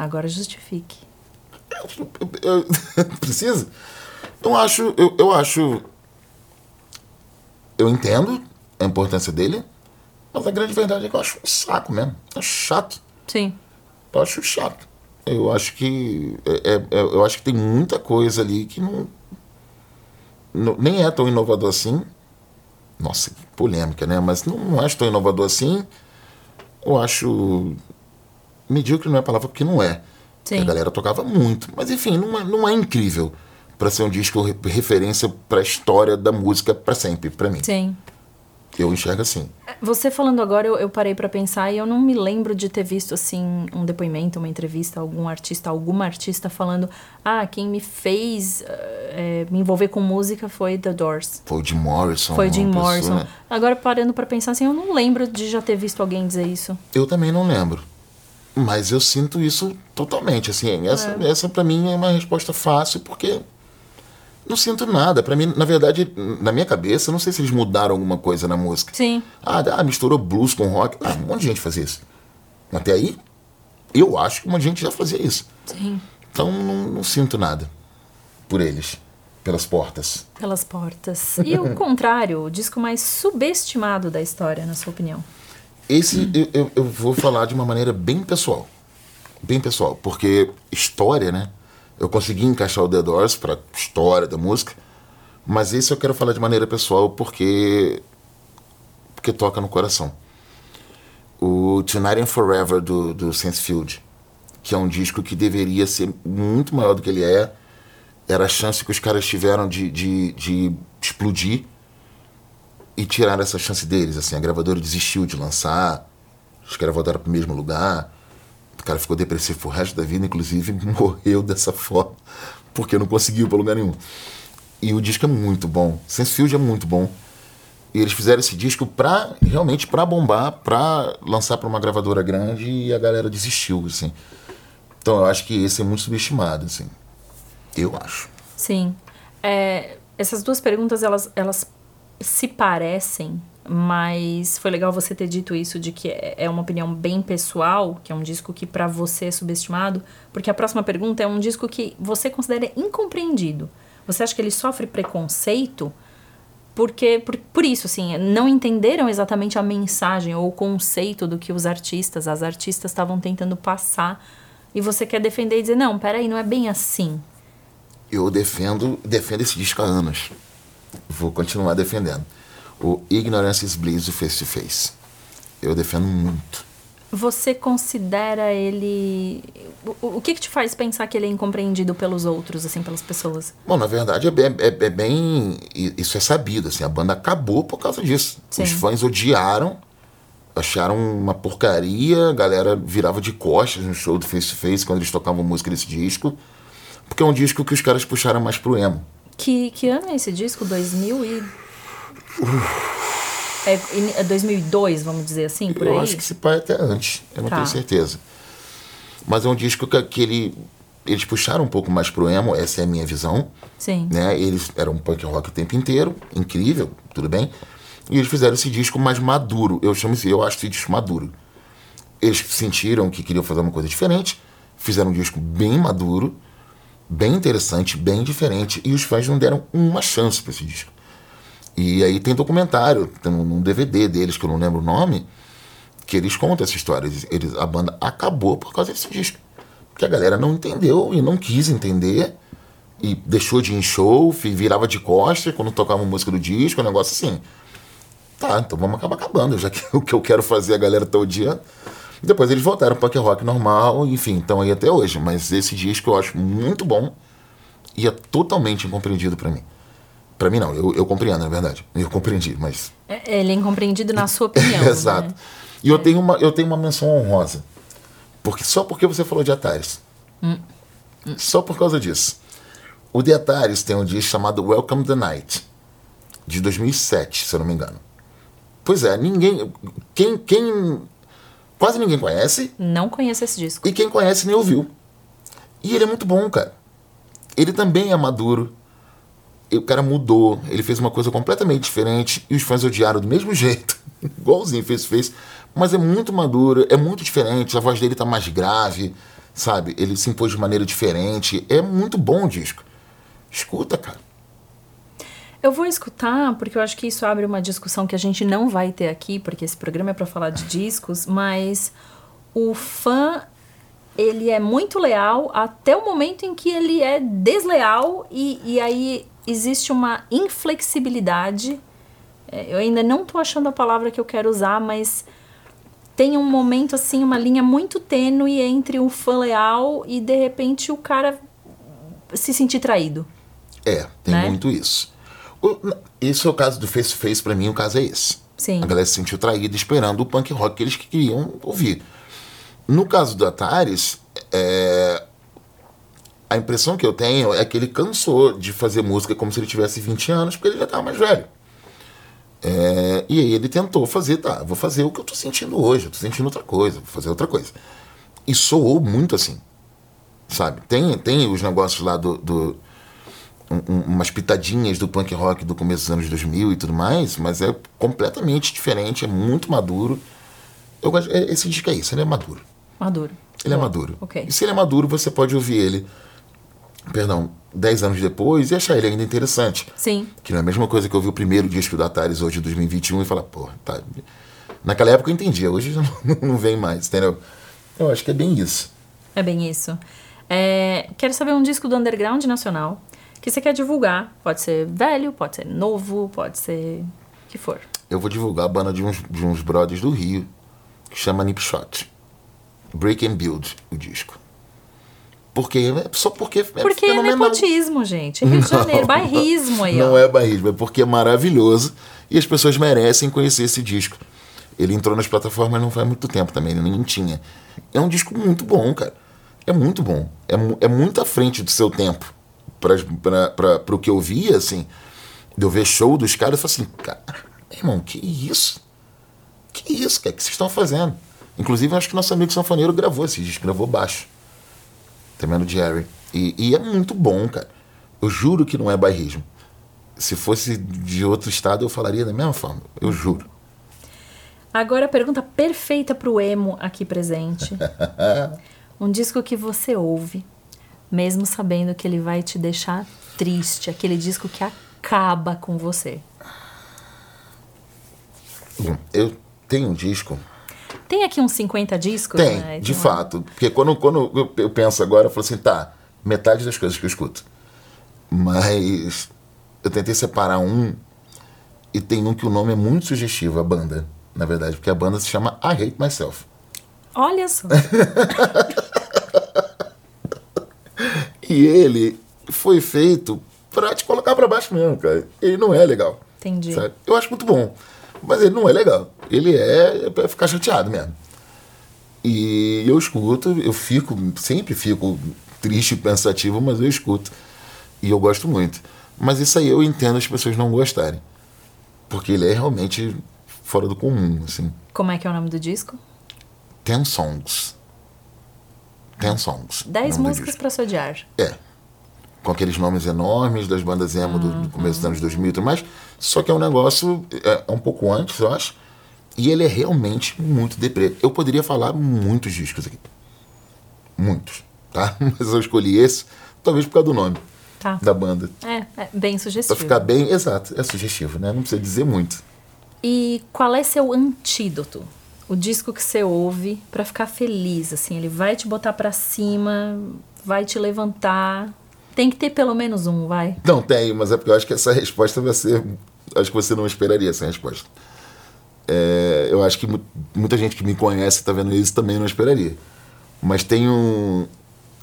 Agora justifique. Eu- Precisa? Eu acho, eu, eu acho. Eu entendo a importância dele, mas a grande verdade é que eu acho um saco mesmo. É chato. Sim. Eu acho chato. Eu acho que. É, é- é- eu acho que tem muita coisa ali que não, não- Nem é tão inovador assim. Nossa, que polêmica, né? Mas não, não acho tão inovador assim. Eu acho. Medíocre não é a palavra porque não é. Sim. A galera tocava muito. Mas enfim, não é, não é incrível para ser um disco re- referência para a história da música para sempre, para mim. Sim. Eu enxergo assim. Você falando agora, eu, eu parei pra pensar e eu não me lembro de ter visto assim um depoimento, uma entrevista, algum artista, alguma artista falando: ah, quem me fez eh, me envolver com música foi The Doors. Foi o Jim Morrison. Foi Jim uma pessoa, Morrison. né? Agora parando pra pensar assim, eu não lembro de já ter visto alguém dizer isso. Eu também não lembro. Mas eu sinto isso totalmente. Assim, essa, É. essa para mim é uma resposta fácil, porque não sinto nada. Para mim, na verdade, na minha cabeça, não sei se eles mudaram alguma coisa na música. Sim. Ah, ah, misturou blues com rock. Ah, um monte de gente fazia isso. Até aí, eu acho que uma gente já fazia isso. Sim. Então, não, não sinto nada por eles, pelas portas. Pelas portas. E o contrário, o disco mais subestimado da história, na sua opinião? Esse eu, eu, vou falar de uma maneira bem pessoal. Bem pessoal. Porque história, né? Eu consegui encaixar o The Doors pra história da música. Mas esse eu quero falar de maneira pessoal porque. Porque toca no coração. O Tonight and Forever do, do Sensefield, que é um disco que deveria ser muito maior do que ele é. Era a chance que os caras tiveram de, de, de explodir e tiraram essa chance deles. Assim, a gravadora desistiu de lançar, os caras voltaram pro mesmo lugar. O cara ficou depressivo pro resto da vida, inclusive morreu dessa forma, porque não conseguiu pra lugar nenhum. E o disco é muito bom. Sensefield é muito bom. E eles fizeram esse disco pra, realmente, pra bombar, pra lançar pra uma gravadora grande e a galera desistiu, assim. Então eu acho que esse é muito subestimado, assim. Eu acho. Sim. É, essas duas perguntas, elas, elas se parecem, mas foi legal você ter dito isso de que é é uma opinião bem pessoal, que é um disco que pra você é subestimado, porque a próxima pergunta é um disco que você considera incompreendido. Você acha que ele sofre preconceito? Porque, por, por isso, assim, não entenderam exatamente a mensagem ou o conceito do que os artistas, as artistas estavam tentando passar. E você quer defender e dizer, não, peraí, não é bem assim. Eu defendo, defendo esse disco há anos. Vou continuar defendendo. O Ignorance is Bliss do Face to Face. Eu defendo muito. Você considera ele. O, o que, que te faz pensar que ele é incompreendido pelos outros, assim, pelas pessoas? Bom, na verdade é bem, é- é bem- Isso é sabido, assim. A banda acabou por causa disso. Sim. Os fãs odiaram, acharam uma porcaria, a galera virava de costas no show do Face to Face quando eles tocavam música desse disco. Porque é um disco que os caras puxaram mais pro emo. Que, que ano é esse disco? 2000 e. É, é 2002, vamos dizer assim, por eu aí? acho que esse pai até antes, eu não Tá. tenho certeza. Mas é um disco que, que ele, eles puxaram um pouco mais pro emo, essa é a minha visão. Sim. né? Eles eram punk rock o tempo inteiro, incrível, tudo bem. E eles fizeram esse disco mais maduro. Eu chamo eu acho esse disco maduro. Eles sentiram que queriam fazer uma coisa diferente, fizeram um disco bem maduro, bem interessante, bem diferente, e os fãs não deram uma chance para esse disco. E aí tem documentário, tem um DVD deles que eu não lembro o nome, que eles contam essa história. Eles, a banda acabou por causa desse disco. Porque a galera não entendeu e não quis entender. E deixou de ir em show, virava de costas quando tocava música do disco, um negócio assim. Tá, então vamos acabar acabando, já que o que eu quero fazer a galera tá odiando. Depois eles voltaram pro punk rock normal, enfim, estão aí até hoje. Mas esse disco eu acho muito bom e é totalmente incompreendido pra mim. Pra mim não, eu, eu compreendo, na verdade. Eu compreendi, mas É- Ele é incompreendido na sua opinião. Exato. Né? E eu tenho, uma, eu tenho uma menção honrosa. Porque, só porque você falou de Ataris. Só por causa disso. O de Ataris tem um disco chamado Welcome the Night, de 2007, se eu não me engano. Pois é, ninguém. Quem. quem quase ninguém conhece, Não conheço esse disco. e quem conhece nem ouviu. E ele é muito bom, cara. Ele também é maduro. E o cara mudou. Ele fez uma coisa completamente diferente. E os fãs odiaram do mesmo jeito. Igualzinho fez, fez. Mas é muito maduro, é muito diferente. A voz dele tá mais grave, sabe? Ele se impôs de maneira diferente. É muito bom o disco. Escuta, cara. Eu vou escutar, porque eu acho que isso abre uma discussão que a gente não vai ter aqui, porque esse programa é para falar de discos, mas o fã ele é muito leal até o momento em que ele é desleal e, e aí existe uma inflexibilidade. É, Eu ainda não tô achando a palavra que eu quero usar, mas tem um momento assim, uma linha muito tênue entre o fã leal e de repente o cara se sentir traído. É, tem Né? muito isso. Esse é o caso do Face Face, pra mim, o caso é esse. Sim. A galera se sentiu traída esperando o punk rock que eles queriam ouvir. No caso do Ataris, é, a impressão que eu tenho é que ele cansou de fazer música como se ele tivesse 20 anos, porque ele já estava mais velho. É, e aí ele tentou fazer, tá, vou fazer o que eu tô sentindo hoje, eu tô sentindo outra coisa, vou fazer outra coisa. E soou muito assim, sabe? Tem, tem os negócios lá do, do- um- um- umas pitadinhas do punk rock do começo dos anos 2000 e tudo mais, mas é completamente diferente, é muito maduro. Eu gosto, é- esse disco é isso, ele é maduro. Maduro. Ele é Boa. maduro. Ok. E se ele é maduro, você pode ouvir ele, perdão, 10 anos depois e achar ele ainda interessante. Sim. Que não é a mesma coisa que eu ouvir o primeiro disco do Ataris hoje, de 2021, e falar, pô, tá. Naquela época eu entendia, hoje não, não vem mais, entendeu? Eu acho que é bem isso. É bem isso. É, quero saber um disco do underground nacional que você quer divulgar. Pode ser velho, pode ser novo, pode ser o que for. Eu vou divulgar a banda de uns, de uns brothers do Rio, que chama Nip Shot. Break and Build, o disco. Porque, só porque é Porque é fenomenal. nepotismo, gente. Rio de Janeiro, bairrismo aí, Não ó. é barrismo, é porque é maravilhoso e as pessoas merecem conhecer esse disco. Ele entrou nas plataformas não faz muito tempo também, ele nem tinha. É um disco muito bom, cara. É muito bom. É, é muito à frente do seu tempo. Para o que eu via, assim, de eu ver show dos caras, eu falei assim, cara, irmão, que isso? Que isso, cara? O que vocês estão fazendo? Inclusive, acho que nosso amigo sanfoneiro gravou esse disco, gravou baixo. Também no Jerry. E, e é muito bom, cara. Eu juro que não é bairrismo. Se fosse de outro estado, eu falaria da mesma forma. Eu juro. Agora a pergunta perfeita pro emo aqui presente. Um disco que você ouve, mesmo sabendo que ele vai te deixar triste. Aquele disco que acaba com você. Bom, eu tenho um disco. Tem aqui uns 50 discos? Tem, né? de fato. Porque quando, quando eu penso agora, eu falo assim, tá, metade das coisas que eu escuto. Mas eu tentei separar um e tem um que o nome é muito sugestivo, a banda, na verdade, porque a banda se chama I Hate Myself. Olha só. E ele foi feito pra te colocar pra baixo mesmo, cara. Ele não é legal. Entendi. sabe? Eu acho muito bom, mas ele não é legal. Ele é pra ficar chateado mesmo. E eu escuto, eu fico, sempre fico triste e pensativo, mas eu escuto. E eu gosto muito. Mas isso aí eu entendo as pessoas não gostarem. Porque ele é realmente fora do comum, assim. Como é que é o nome do disco? Ten Songs. Ten Songs. 10 nome do músicas disco. pra se odiar. É. Com aqueles nomes enormes das bandas emo do, do começo dos anos 2000 e tudo mais. Só que é um negócio é, é um pouco antes, eu acho. E ele é realmente muito deprê. Eu poderia falar muitos discos aqui. Muitos, tá? Mas eu escolhi esse, talvez por causa do nome Tá. da banda. É, é bem Pra sugestivo. ficar bem, exato, é sugestivo, né? Não precisa dizer muito. E qual é seu antídoto? O disco que você ouve pra ficar feliz, assim, ele vai te botar pra cima, vai te levantar. Tem que ter pelo menos um, vai. Não tem, mas é porque eu acho que essa resposta vai ser. Acho que você não esperaria essa resposta. É, eu acho que mu- muita gente que me conhece tá vendo isso também não esperaria. Mas tem um.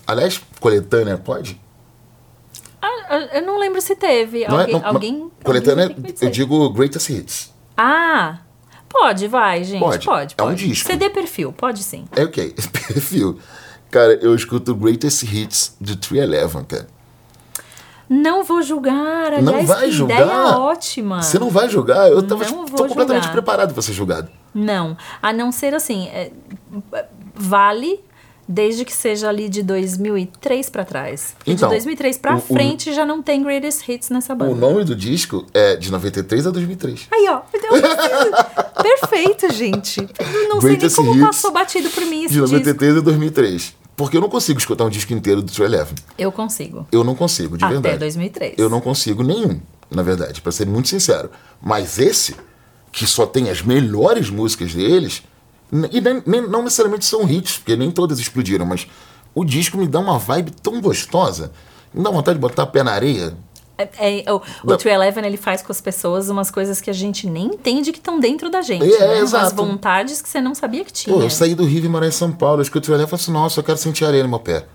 Aliás, coletânea, pode? Ah, eu não lembro se teve. Não é- alguém, não- alguém, Coletânea, alguém dizer. eu digo Greatest Hits. Ah, pode, vai, gente. Pode. Pode, É um pode. disco. CD perfil, pode sim. É ok, perfil. Cara, eu escuto Greatest Hits de 311, cara. Não vou julgar, aliás, Não vai que julgar? ideia ótima. Você não vai julgar? Eu tava, Não tipo, tô completamente julgar. preparado pra ser julgado. Não, a não ser assim, é, vale desde que seja ali de 2003 pra trás. Porque Então, de 2003 pra o- o- frente já não tem greatest hits nessa O banda. nome do disco é de 93 a 2003. Aí, ó. Perfeito, gente. Não sei nem Greatest como passou batido por mim esse De disco. 93 a 2003. Porque eu não consigo escutar um disco inteiro do 311. Eu consigo. Eu não consigo, de Até verdade. 2003. Eu não consigo nenhum, na verdade, pra ser muito sincero. Mas esse, que só tem as melhores músicas deles, e nem, nem- não necessariamente são hits, porque nem todas explodiram, mas o disco me dá uma vibe tão gostosa, me dá vontade de botar a pé na areia. É, é, o o Não. 311 ele faz com as pessoas umas coisas que a gente nem entende que estão dentro da gente. É, né? exato. Umas vontades que você não sabia que tinha. Pô, eu saí do Rio e morar em São Paulo, eu escuto o e falo assim, nossa, eu quero sentir areia no meu pé.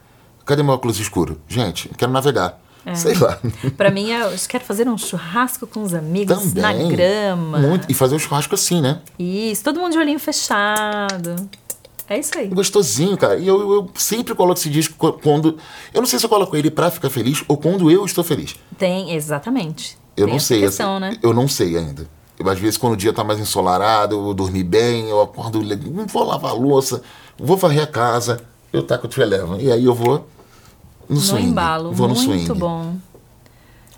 Cadê meu óculos escuro? Gente, eu quero navegar. É. Sei lá. Pra mim, eu quero fazer um churrasco com os amigos Também. na grama. Muito. E fazer o churrasco assim, né? Isso, todo mundo de olhinho fechado. É isso aí. Gostosinho, cara. E eu, eu sempre coloco esse disco co- quando. Eu não sei se eu coloco ele pra ficar feliz ou quando eu estou feliz. Tem, exatamente. Eu Tem não essa sei. questão, assim, né? Eu não sei ainda. Eu, às vezes, quando o dia tá mais ensolarado, eu dormi bem, eu acordo, vou lavar a louça, vou varrer a casa, eu taco o 311. E aí eu vou no, No swing. embalo. Vou no muito swing. bom.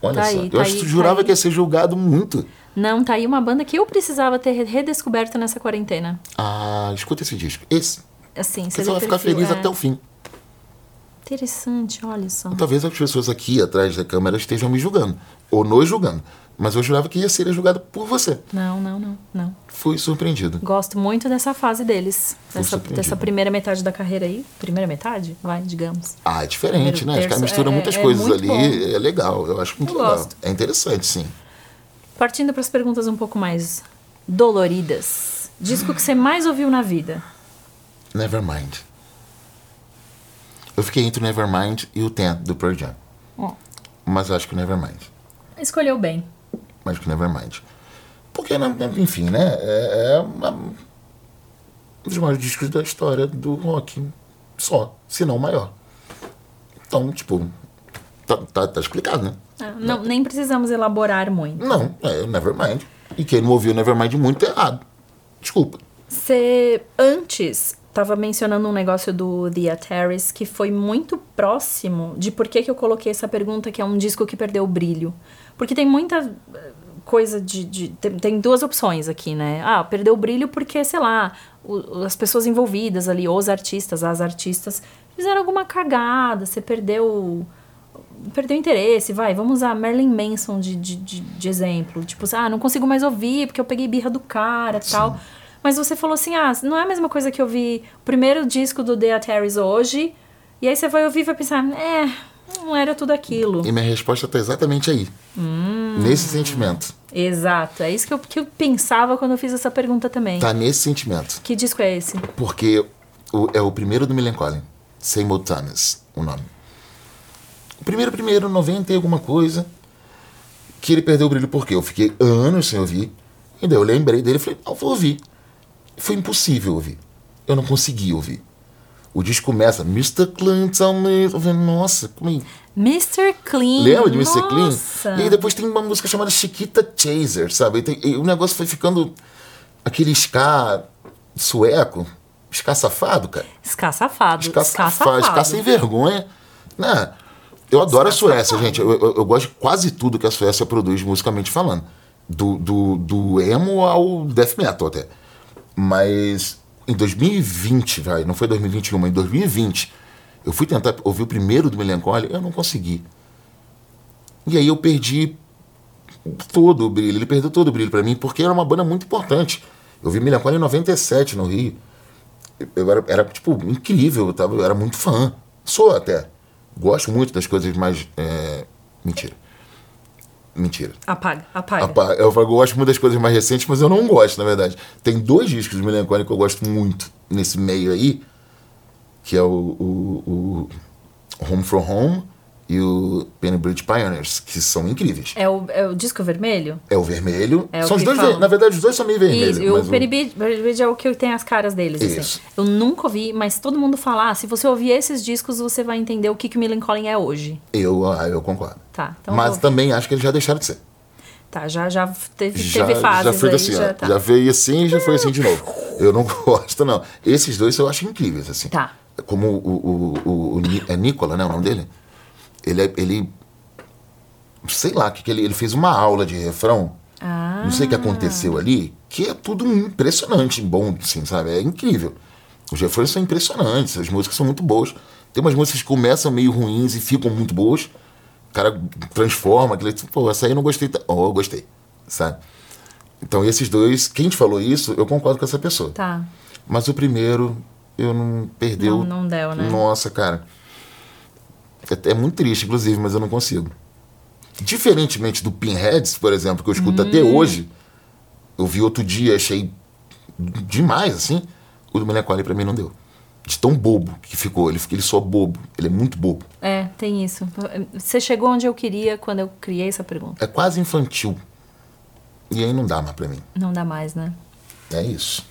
Olha Tá só. aí, eu tá acho que aí, tu tá jurava aí. que ia ser julgado muito. Não, tá aí uma banda que eu precisava ter redescoberto nessa quarentena. Ah, escuta esse disco. Esse. Assim, Você vai ficar feliz é. até o fim. Interessante, olha só. Talvez as pessoas aqui atrás da câmera estejam me julgando. Ou nos julgando. Mas eu jurava que ia ser julgado por você. Não, não, não, não. Fui surpreendido. Gosto muito dessa fase deles. Dessa, dessa primeira metade da carreira aí. Primeira metade? Vai, digamos. Ah, é diferente, Primeiro né? Os caras terço misturam é- muitas é coisas ali. bom. É legal. Eu acho muito Eu legal. gosto. É interessante, sim. Partindo para as perguntas um pouco mais doloridas. Disco que você mais ouviu na vida? Nevermind. Eu fiquei entre o Nevermind e o Ten, do Pearl Jam. Ó, Mas eu acho que o Nevermind. escolheu bem. O Nevermind. Porque, né, enfim, né? É, é um dos maiores discos da história do rock. Só, se não maior. Então, tipo, tá, tá, tá explicado, né? Ah, não, nem precisamos elaborar muito. Não, é Nevermind. E quem não ouviu o Nevermind muito é errado. Desculpa. Você antes estava mencionando um negócio do The Ataris que foi muito próximo de por que, que eu coloquei essa pergunta, que é um disco que perdeu o brilho. Porque tem muita eh, coisa de. de- tem, tem duas opções aqui, né? Ah, perdeu o brilho porque, sei lá, o- as pessoas envolvidas ali, os artistas, as artistas, fizeram alguma cagada, você perdeu perdeu interesse, vai, vamos usar Marilyn Manson de, de, de, de exemplo. Tipo, ah, não consigo mais ouvir porque eu peguei birra do cara e tal. Mas você falou assim, ah, não é a mesma coisa que eu vi o primeiro disco do The Ataris hoje, e aí você vai ouvir e vai pensar, é, não era tudo aquilo. E minha resposta tá exatamente aí. Hum. Nesse sentimento. Exato, é isso que eu, que eu pensava quando eu fiz essa pergunta também. Tá nesse sentimento. Que disco é esse? Porque o- é o primeiro do Millencolin. Thomas, o nome. O primeiro, primeiro, 90 e alguma coisa. Que ele perdeu o brilho porque eu fiquei anos sem ouvir. E daí eu lembrei dele e falei, não, vou ouvir. Foi impossível ouvir. Eu não consegui ouvir. O disco começa, Mr. Clean, nossa, como é? Mr. Clean. Lembra de Mr. Nossa. Clean? E aí depois tem uma música chamada Chiquita Chaser, sabe? E, tem- e o negócio foi ficando aquele ska sueco, ska safado, cara. Ska safado. Ska Ska safado, ska safado. sem vergonha. Né? Eu adoro a Ska Suécia, safado. gente. Eu, eu- eu gosto de quase tudo que a Suécia produz musicalmente falando. Do, do, do emo ao death metal até. Mas em 2020, vai, não foi 2021, mas em 2020, eu fui tentar ouvir o primeiro do Melancholy, eu não consegui. E aí eu perdi todo o brilho, ele perdeu todo o brilho pra mim, porque era uma banda muito importante. Eu vi Melancólia em 97 no Rio. Eu era, era tipo, incrível, eu, tava, eu era muito fã. Sou até. Gosto muito das coisas mais. É... Mentira. Mentira. Apaga, apaga. Apa- Eu falo, eu gosto muito das coisas mais recentes, mas eu não gosto, na verdade. Tem dois discos do Melancólia que eu gosto muito nesse meio aí, que é o, o, o Home from Home e o Penny Bridge Pioneers, que são incríveis. É o, é o disco vermelho? É o vermelho. É o são os que dois ver- Na verdade, os dois são meio vermelhos. Isso, o Penny Bridge é o que tem as caras deles, assim. Eu nunca ouvi, mas todo mundo fala, ah, se você ouvir esses discos, você vai entender o que, que o Millencolin é hoje. Eu, ah, eu concordo. Tá, então mas também acho que eles já deixaram de ser. Tá, já, já teve, Já, teve fases já foi aí, assim, já, tá. já veio assim e já foi assim de novo. Eu não gosto, não. Esses dois eu acho incríveis, assim. Tá. Como o, o, o, o é Nicola, né, o nome dele? Ele, é- ele sei lá, que, que ele, ele fez uma aula de refrão. Ah. Não sei o que aconteceu ali, que é tudo impressionante, bom, assim, sabe? É incrível. Os refrões são impressionantes, as músicas são muito boas. Tem umas músicas que começam meio ruins e ficam muito boas. O cara transforma, aquele, tipo, pô, essa aí eu não gostei. Oh, eu gostei, sabe? Então, esses dois, quem te falou isso, eu concordo com essa pessoa. Tá. Mas o primeiro, eu não perdeu. Não- não deu, né? Nossa, cara. É, é muito triste, inclusive, mas eu não consigo. Diferentemente do Pinheads, por exemplo, que eu escuto até Hum. hoje, eu vi outro dia, achei demais, assim. O do Melancholy pra mim não deu. De tão bobo que ficou. Ele, ele só bobo. Ele é muito bobo. É, tem isso. Você chegou onde eu queria quando eu criei essa pergunta. É quase infantil. E aí não dá mais pra mim. Não dá mais, né? É isso.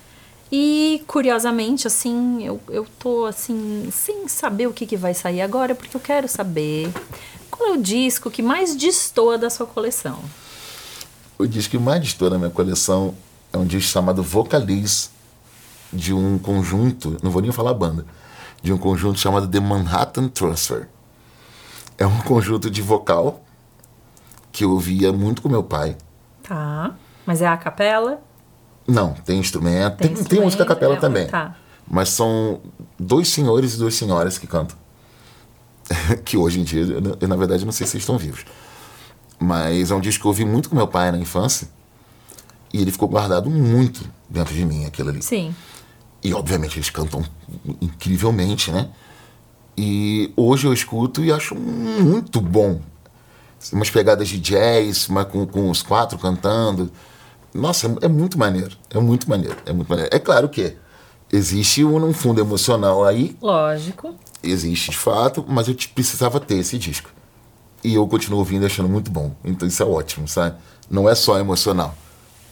E, curiosamente, assim, eu, eu tô, assim, sem saber o que, que vai sair agora, porque eu quero saber qual é o disco que mais destoa da sua coleção. O disco que mais distou na minha coleção é um disco chamado Vocalize, de um conjunto, não vou nem falar banda, de um conjunto chamado The Manhattan Transfer. É um conjunto de vocal que eu ouvia muito com meu pai. Tá. Mas é a capela? Não, tem instrumento, Tem tem, tem, instrumento, música a capela é, também. tá. Mas são dois senhores e duas senhoras que cantam. que hoje em dia, eu, na verdade não sei se estão vivos. Mas é um disco que eu ouvi muito com meu pai na infância. E ele ficou guardado muito dentro de mim, aquilo ali. Sim. E obviamente eles cantam incrivelmente, né? E hoje eu escuto e acho muito bom. Umas pegadas de jazz, mas com, com os quatro cantando. Nossa, é, é muito maneiro. É muito maneiro. É muito maneiro. É claro que existe um, fundo emocional aí, Lógico. existe de fato, mas eu precisava ter esse disco. E eu continuo ouvindo e achando muito bom. Então isso é ótimo, sabe? Não é só emocional.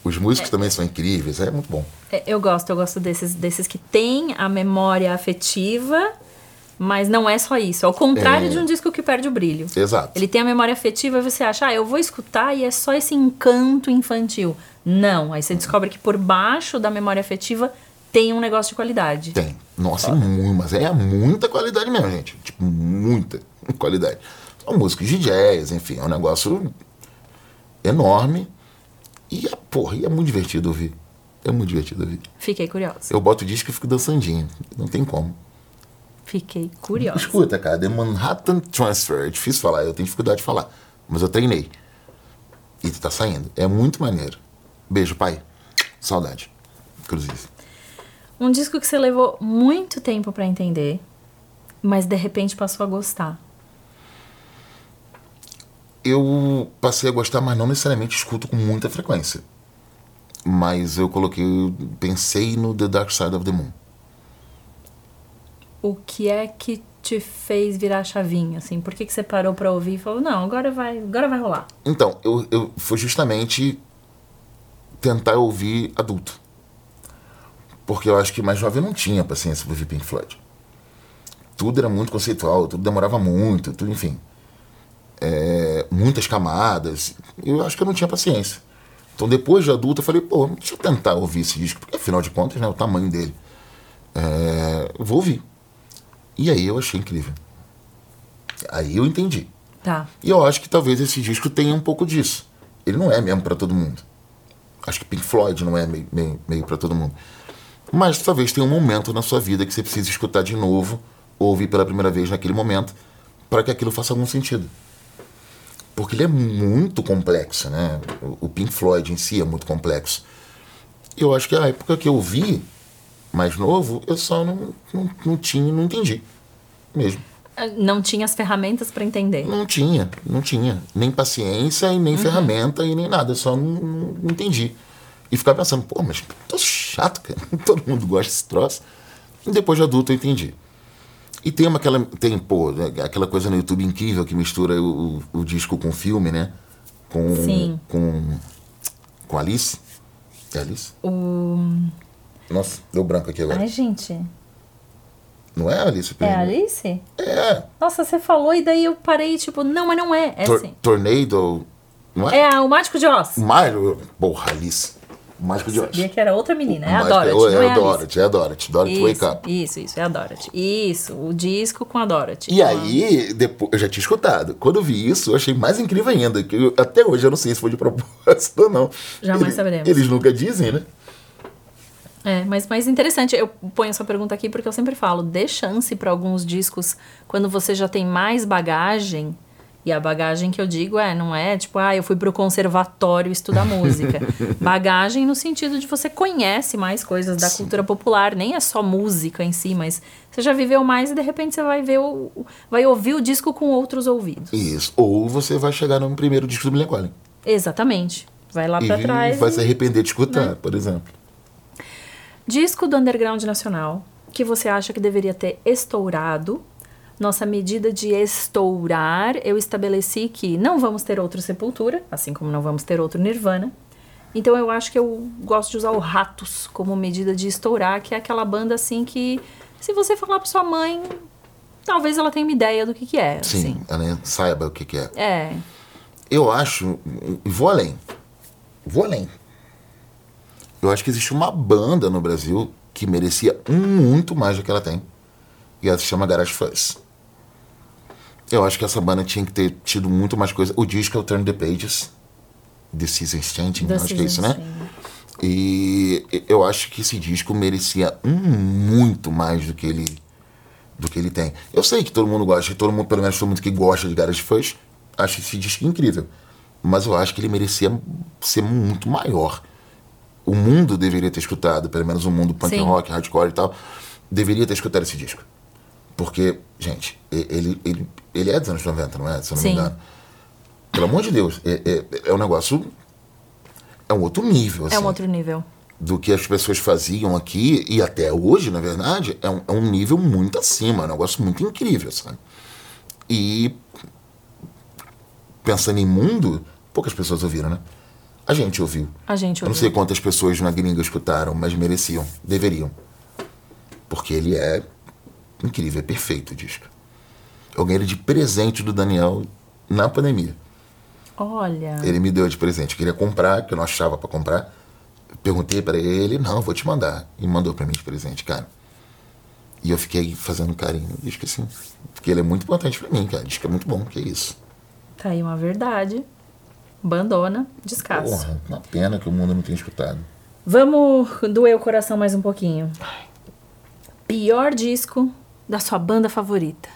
Os músicos também são incríveis, é muito bom. É, Eu gosto, eu gosto desses, desses que têm a memória afetiva, mas não é só isso. Ao contrário É. de um disco que perde o brilho. Exato. Ele tem a memória afetiva e você acha, ah, eu vou escutar e é só esse encanto infantil. Não, aí você descobre que por baixo da memória afetiva tem um negócio de qualidade. Tem. Nossa, muito, mas é muita qualidade mesmo, gente. Tipo, muita qualidade. São músicos de jazz, enfim, é um negócio enorme. E, é, porra, e é muito divertido ouvir. É muito divertido ouvir. Fiquei curiosa. Eu boto o disco e fico dançandinho. Não tem como. Fiquei curiosa. Escuta, cara, The Manhattan Transfer. É difícil falar, eu tenho dificuldade de falar. Mas eu treinei. E tá saindo. É muito maneiro. Beijo, pai. Saudade. Inclusive. Um disco que você levou muito tempo pra entender, mas de repente passou a gostar. eu passei a gostar, mas não necessariamente escuto com muita frequência. Mas eu coloquei, pensei no The Dark Side of the Moon. O que é que te fez virar a chavinha, assim? Por que, que você parou pra ouvir e falou, não, agora vai, agora vai rolar? Então, eu, eu foi justamente tentar ouvir adulto. Porque eu acho que mais jovem não tinha paciência pra ouvir Pink Floyd. Tudo era muito conceitual, tudo demorava muito, tudo, enfim. É, muitas camadas. Eu acho que eu não tinha paciência. Então, depois de adulto, eu falei, pô, deixa eu tentar ouvir esse disco, porque afinal de contas, né, o tamanho dele. É, vou ouvir. E aí eu achei incrível. Aí eu entendi. Tá. E eu acho que talvez esse disco tenha um pouco disso. Ele não é mesmo pra todo mundo. Acho que Pink Floyd não é meio, meio, meio para todo mundo. Mas talvez tenha um momento na sua vida que você precise escutar de novo, ou ouvir pela primeira vez naquele momento, para que aquilo faça algum sentido. Porque ele é muito complexo, né? O- Pink Floyd em si é muito complexo. Eu acho que a época que eu vi, mais novo, eu só não, não, não tinha, não entendi. Mesmo. Não tinha as ferramentas para entender. Não tinha, não tinha. Nem paciência e nem ferramenta e nem nada. Eu só não, não, não entendi. E ficava pensando, pô, mas tô chato, cara. Todo mundo gosta desse troço. E depois de adulto eu entendi. E tem uma, aquela, tem, pô, aquela coisa no YouTube incrível que mistura o, o, o disco com o filme, né? Com, Sim. com, com Alice. É Alice? O... Nossa, deu branco aqui agora. Ai, gente. Não é Alice? É Perdão. Alice? É. Nossa, você falou e daí eu parei, tipo, não, mas não é. É Tor sim. Tornado. Não é? É o Mágico de Oz. Mágico. Porra, Alice. Mágico de Oz. Sabia que era outra menina. É a Dorothy, é, não é a. Dorothy, é a Dorothy. Dorothy Wake Isso, Up. isso, isso, é a Dorothy. Isso, o disco com a Dorothy. E aí, depois, eu já tinha escutado. Quando eu vi isso, eu achei mais incrível ainda. Que eu- até hoje eu não sei se foi de propósito ou não. Jamais Eles- saberemos. Eles nunca dizem, né? É, mas mais interessante, eu ponho essa pergunta aqui porque eu sempre falo, dê chance para alguns discos quando você já tem mais bagagem. E a bagagem que eu digo é, não é tipo, ah, eu fui pro conservatório estudar música. bagagem no sentido de você conhece mais coisas da cultura popular, nem é só música em si, mas você já viveu mais e de repente você vai ver o, vai ouvir o disco com outros ouvidos. Isso. Ou você vai chegar no primeiro disco do Millencolin. Exatamente. Vai lá para trás. vai e- se arrepender de escutar, Né? por exemplo. Disco do underground nacional que você acha que deveria ter estourado. Nossa medida de estourar, eu estabeleci que não vamos ter outro Sepultura, assim como não vamos ter outro Nirvana. Então eu acho que eu gosto de usar o Ratos como medida de estourar, que é aquela banda assim que se você falar pra sua mãe, talvez ela tenha uma ideia do que que é, Sim, assim. ela saiba o que, que é. É, Eu acho. Vou além. Vou além. Eu acho que existe uma banda no Brasil que merecia muito mais do que ela tem. E ela se chama Garage Fuzz. Eu acho que essa banda tinha que ter tido muito mais coisa. O disco é o Turn the Pages. The Seasons Changing, The acho que é isso, né? E eu acho que esse disco merecia um muito mais do que ele do que ele tem. Eu sei que todo mundo gosta, todo mundo, pelo menos todo mundo que gosta de Garage Fuzz, acha esse disco incrível. Mas eu acho que ele merecia ser muito maior. O mundo deveria ter escutado, pelo menos o mundo punk Sim. rock, hardcore e tal, deveria ter escutado esse disco. Porque, gente, ele, ele, ele é dos anos 90, não é? Se eu não Sim. me engano. Pelo amor de Deus, é, é, é um negócio. É um outro nível, assim é um outro nível. do que as pessoas faziam aqui, e até hoje, na verdade, é um, é um nível muito acima, é um negócio muito incrível, sabe? E pensando em mundo, poucas pessoas ouviram, né? A gente ouviu. A gente Eu não ouviu. sei quantas pessoas na gringa escutaram, mas mereciam, deveriam. Porque ele é incrível, é perfeito o disco. Eu ganhei ele de presente do Daniel na pandemia. Olha, Ele me deu de presente. Eu queria comprar, que eu não achava pra comprar. Perguntei pra ele, não, vou te mandar. E mandou pra mim de presente, cara. E eu fiquei fazendo carinho no disco assim. Porque ele é muito importante pra mim, cara. O disco é muito bom, que isso. tá aí uma verdade. Bandona, descasso. Porra, uma pena que o mundo não tenha escutado. Vamos doer o coração mais um pouquinho. Pior disco da sua banda favorita.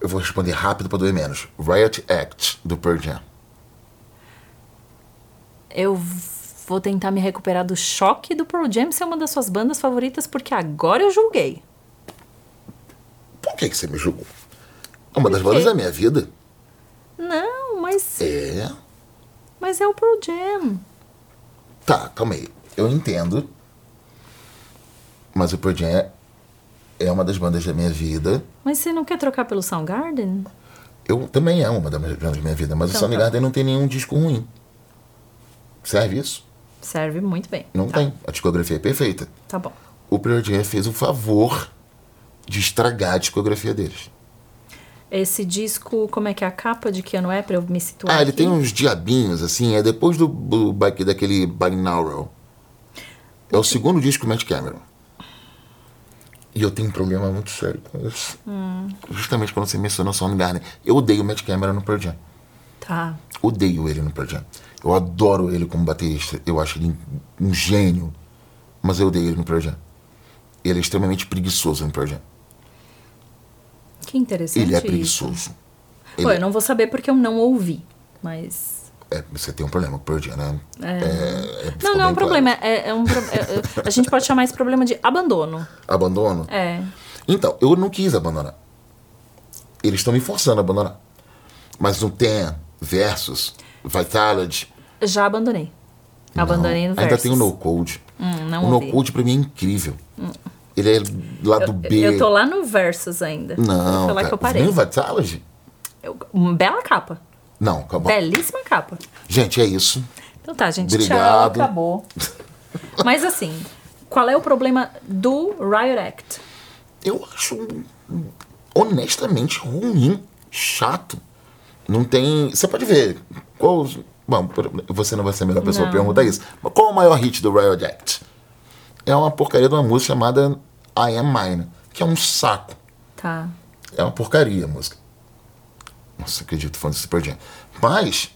Eu vou responder rápido pra doer menos. Riot Act, do Pearl Jam. Eu vou tentar me recuperar do choque do Pearl Jam ser uma das suas bandas favoritas, porque agora eu julguei. Por que, que você me julgou? É uma das bandas da minha vida. Não, mas, É. mas é o Pearl Jam. Tá, calma aí. Eu entendo. Mas o Pearl Jam é- uma das bandas da minha vida. Mas você não quer trocar pelo Soundgarden? Eu também é uma das bandas da minha vida, mas Então o Soundgarden tá. não tem nenhum disco ruim. Serve isso? Serve muito bem. Não tá, tem. A discografia é perfeita. Tá bom. O Pearl Jam fez o favor de estragar a discografia deles. Esse disco, como é que é a capa de que ano é pra eu me situar? Ah, ele aqui? tem uns diabinhos, assim, é depois do, do, daquele Binaural. É o segundo disco do Matt Cameron. E eu tenho um problema muito sério com isso. Hum. Justamente quando você mencionou Soundgarden. Eu odeio o Matt Cameron no Pearl Jam. Tá. Odeio ele no Pearl Jam. Eu adoro ele como baterista. Eu acho ele um gênio. Mas eu odeio ele no Pearl Jam. Ele é extremamente preguiçoso no Pearl Jam. Que interessante Ele é preguiçoso. Pô, eu não vou saber porque eu não ouvi, mas... É, você tem um problema com Pearl Jam, né? É. é não, não é um problema. É, é um, é, é, a gente pode chamar esse problema de abandono. Abandono? É. Então, eu não quis abandonar. Eles estão me forçando a abandonar. Mas no Ten, Versus, Vitality... Já abandonei. Não, abandonei no Versus. Ainda tem o No Code. Hum, não o No Code pra mim é incrível. Hum. Ele é lá do B. Eu tô lá no Versus ainda. Não, Foi lá cara, que eu parei. Nem o Vitality? Eu, bela capa. Não, acabou. Belíssima capa. Gente, é isso. Então tá, gente. Obrigado. Tchau, acabou. Mas assim, qual é o problema do Riot Act? Eu acho honestamente ruim, chato. Não tem. Você pode ver. Qual. Bom, você não vai ser a melhor pessoa para perguntar isso. Mas qual é o maior hit do Riot Act? É uma porcaria de uma música chamada I Am Mine, que é um saco. Tá. É uma porcaria a música. Nossa, acredito fã desse Super Jam. Mas,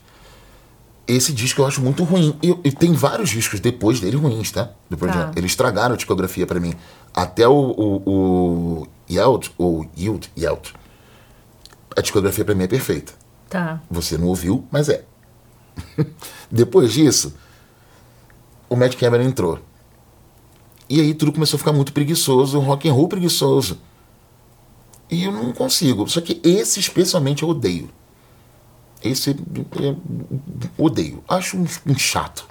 esse disco eu acho muito ruim. E, e tem vários discos depois dele ruins, tá? Do Pearl Tá. Jam. Eles estragaram a discografia pra mim. Até o, o, o Yield, ou Yield, Yield. A discografia pra mim é perfeita. Tá. Você não ouviu, mas é. Depois disso, o Matt Cameron entrou. E aí tudo começou a ficar muito preguiçoso, rock and roll preguiçoso. E eu não consigo. Só que esse especialmente eu odeio. Esse é, odeio. Acho um, um chato.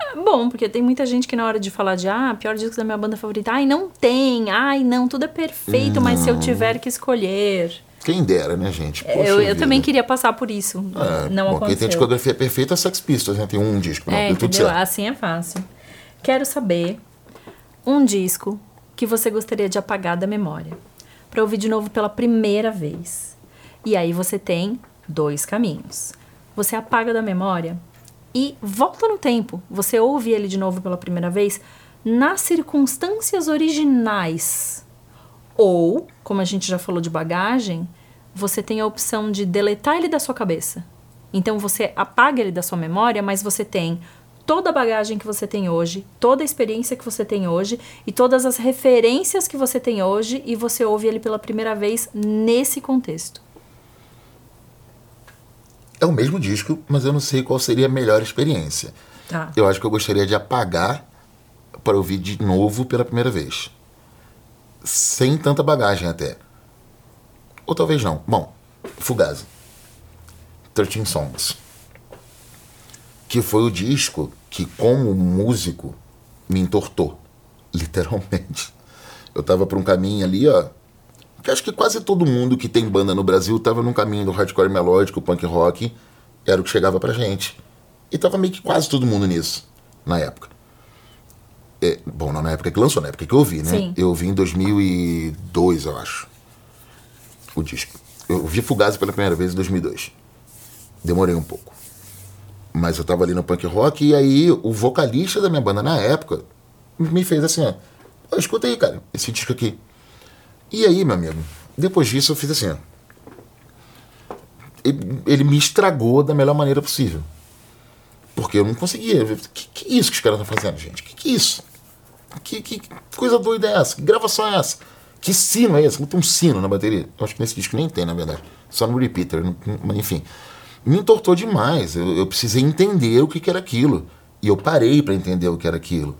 É bom, porque tem muita gente que na hora de falar de ah, pior disco da minha banda favorita, ai, não tem, ai, não, tudo é perfeito, mas se eu tiver que escolher. Quem dera, né, gente? Poxa eu, eu também queria passar por isso. É, não bom, quem tem aconteceu. discografia perfeita é Sex Pistols, né? Tem um disco, não, É, deu tudo certo. Assim é fácil. Quero saber um disco que você gostaria de apagar da memória. Pra ouvir de novo pela primeira vez. E aí você tem dois caminhos. Você apaga da memória e volta no tempo. Você ouve ele de novo pela primeira vez nas circunstâncias originais. Ou, como a gente já falou de bagagem, você tem a opção de deletar ele da sua cabeça. Então você apaga ele da sua memória, mas você tem toda a bagagem que você tem hoje, toda a experiência que você tem hoje e todas as referências que você tem hoje e você ouve ele pela primeira vez nesse contexto. É o mesmo disco, mas eu não sei qual seria a melhor experiência. Tá. Eu acho que eu gostaria de apagar para ouvir de novo pela primeira vez. Sem tanta bagagem até. Ou talvez não. Bom, Fugazi. 13 Songs. Que foi o disco que, como músico, me entortou. Literalmente. Eu tava por um caminho ali, ó. Que acho que quase todo mundo que tem banda no Brasil tava num caminho do hardcore melódico, punk rock. Era o que chegava pra gente. E tava meio que quase todo mundo nisso, na época. É, bom, não na época que lançou, na época que eu ouvi, né? Sim. Eu ouvi em 2002, eu acho. O disco. Eu vi Fugazi pela primeira vez em 2002. Demorei um pouco. Mas eu tava ali no punk rock e aí o vocalista da minha banda na época me fez assim, ó. "Ó, escuta aí, cara, esse disco aqui. E aí, meu amigo, depois disso eu fiz assim, ó. Ele, ele me estragou da melhor maneira possível. Porque eu não conseguia. Que, que isso que os caras estão fazendo, gente? Que que isso? Que, que, que coisa doida é essa? Que gravação é essa? Que sino é esse? Não tem um sino na bateria. Eu acho que nesse disco nem tem, na verdade. Só no repeater. Mas enfim. Me entortou demais. Eu, eu precisei entender o que, que era aquilo. E eu parei pra entender o que era aquilo.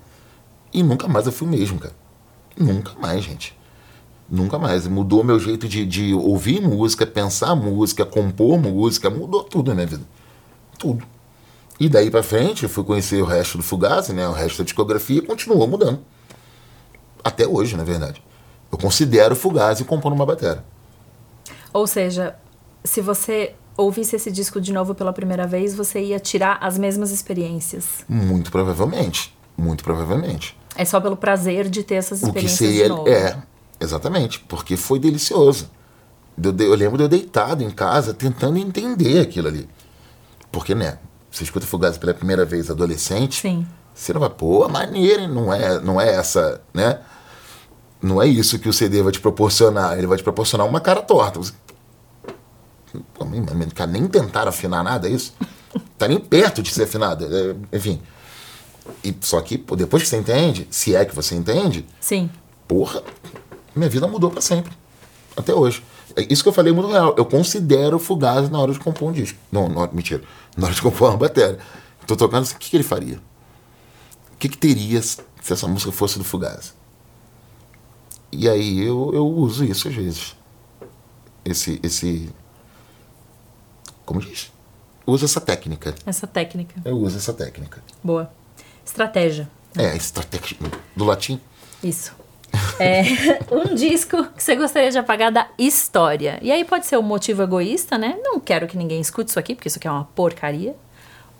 E nunca mais eu fui o mesmo, cara. Nunca mais, gente. Nunca mais. Mudou meu jeito de, de ouvir música, pensar música, compor música. Mudou tudo na minha vida. Tudo. E daí pra frente, eu fui conhecer o resto do Fugazi, né? O resto da discografia e continuou mudando. Até hoje, na verdade. Eu considero o Fugazi compondo uma bateria. Ou seja, se você ouvisse esse disco de novo pela primeira vez, você ia tirar as mesmas experiências. Muito provavelmente. Muito provavelmente. É só pelo prazer de ter essas O que experiências seria. de novo. É, exatamente. Porque foi delicioso. Eu, eu lembro de eu deitado em casa tentando entender aquilo ali. Porque, né? Você escuta Fugazi pela primeira vez adolescente. Sim. Você não vai, pô, maneira, hein? não é, não é essa, né? Não é isso que o CD vai te proporcionar. Ele vai te proporcionar uma cara torta. Você... Pô, mas, mas, cara, nem tentaram afinar nada, é isso? Tá nem perto de ser afinado. é, enfim. E, só que, pô, depois que você entende, se é que você entende, Sim. porra, minha vida mudou pra sempre. Até hoje. É isso que eu falei é muito real. Eu considero o Fugazi na hora de compor um disco. Não, não mentira. Na hora de compor uma bateria. Tô tocando assim, o que, que ele faria? O que, que teria se essa música fosse do Fugazi? E aí eu, eu uso isso às vezes. Esse. esse como diz? Uso essa técnica. Essa técnica. Eu uso essa técnica. Boa. Estratégia. É, estratégia. Do latim? Isso. É, um disco que você gostaria de apagar da história. E aí pode ser um motivo egoísta, né? Não quero que ninguém escute isso aqui, porque isso aqui é uma porcaria.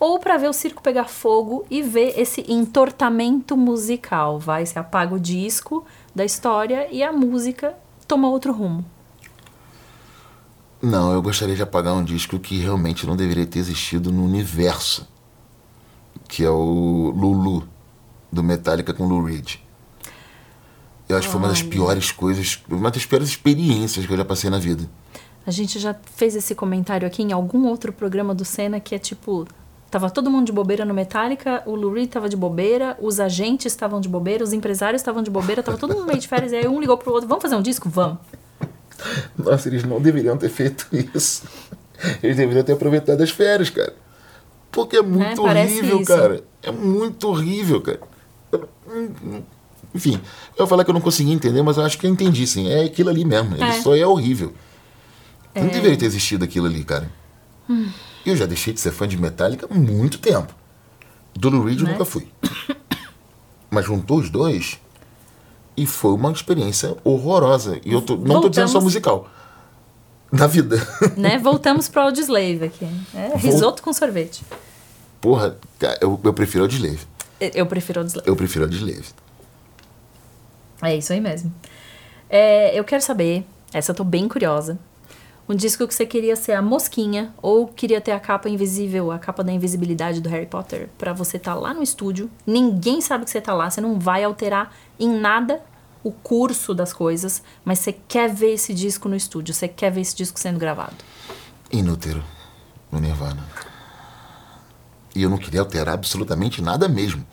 Ou para ver o circo pegar fogo e ver esse entortamento musical. Vai, você apaga o disco da história e a música toma outro rumo. Não, eu gostaria de apagar um disco que realmente não deveria ter existido no universo. Que é o Lulu, do Metallica com Lou Reed. Eu acho que foi uma das piores coisas, uma das piores experiências que eu já passei na vida. A gente já fez esse comentário aqui em algum outro programa do Senna que é tipo. Tava todo mundo de bobeira no Metallica, o Lou Reed tava de bobeira, os agentes estavam de bobeira, os empresários estavam de bobeira, tava todo mundo meio de férias, e aí um ligou pro outro, vamos fazer um disco? Vamos. Nossa, eles não deveriam ter feito isso. Eles deveriam ter aproveitado as férias, cara. Porque é muito É, horrível, isso. cara. É muito horrível, cara. Enfim, eu ia falar que eu não consegui entender, mas eu acho que eu entendi, sim. É aquilo ali mesmo. Ele É. só é horrível. Não deveria ter existido aquilo ali, cara. Hum. Eu já deixei de ser fã de Metallica há muito tempo. Do Lou Reed eu Né? nunca fui. Mas juntou os dois e foi uma experiência horrorosa. E eu tô- não tô dizendo só musical. Na vida. né? Voltamos pro Audioslave aqui. É, risoto com sorvete. Porra, eu, eu prefiro de Slave. Eu prefiro Audioslave. Eu prefiro de Slave. É isso aí mesmo. É, eu quero saber, essa eu tô bem curiosa. Um disco que você queria ser a mosquinha ou queria ter a capa invisível, a capa da invisibilidade do Harry Potter, pra você estar lá no estúdio, ninguém sabe que você tá lá, você não vai alterar em nada o curso das coisas, mas você quer ver esse disco no estúdio, você quer ver esse disco sendo gravado. Inútero. No Nirvana. E eu não queria alterar absolutamente nada mesmo.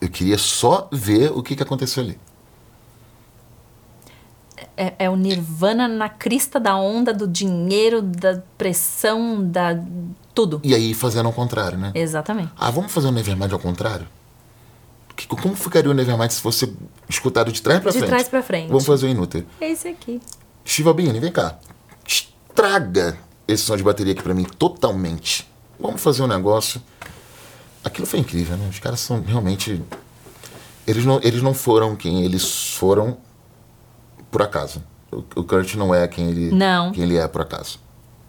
Eu queria só ver o que, que aconteceu ali. É, é o Nirvana na crista da onda do dinheiro, da pressão, da tudo. E aí fazendo ao contrário, né? Exatamente. Ah, vamos fazer o Nevermind ao contrário? Que- Como ficaria o Nevermind se fosse escutado de trás pra De frente? trás pra frente. Vamos fazer o Inútero. É esse aqui. Steve Albini, vem cá. Estraga esse som de bateria aqui pra mim totalmente. Vamos fazer um negócio. Aquilo foi incrível, né? Os caras são realmente. Eles não, eles não foram quem eles foram por acaso. O, o Kurt não é quem ele, Não. quem ele é por acaso.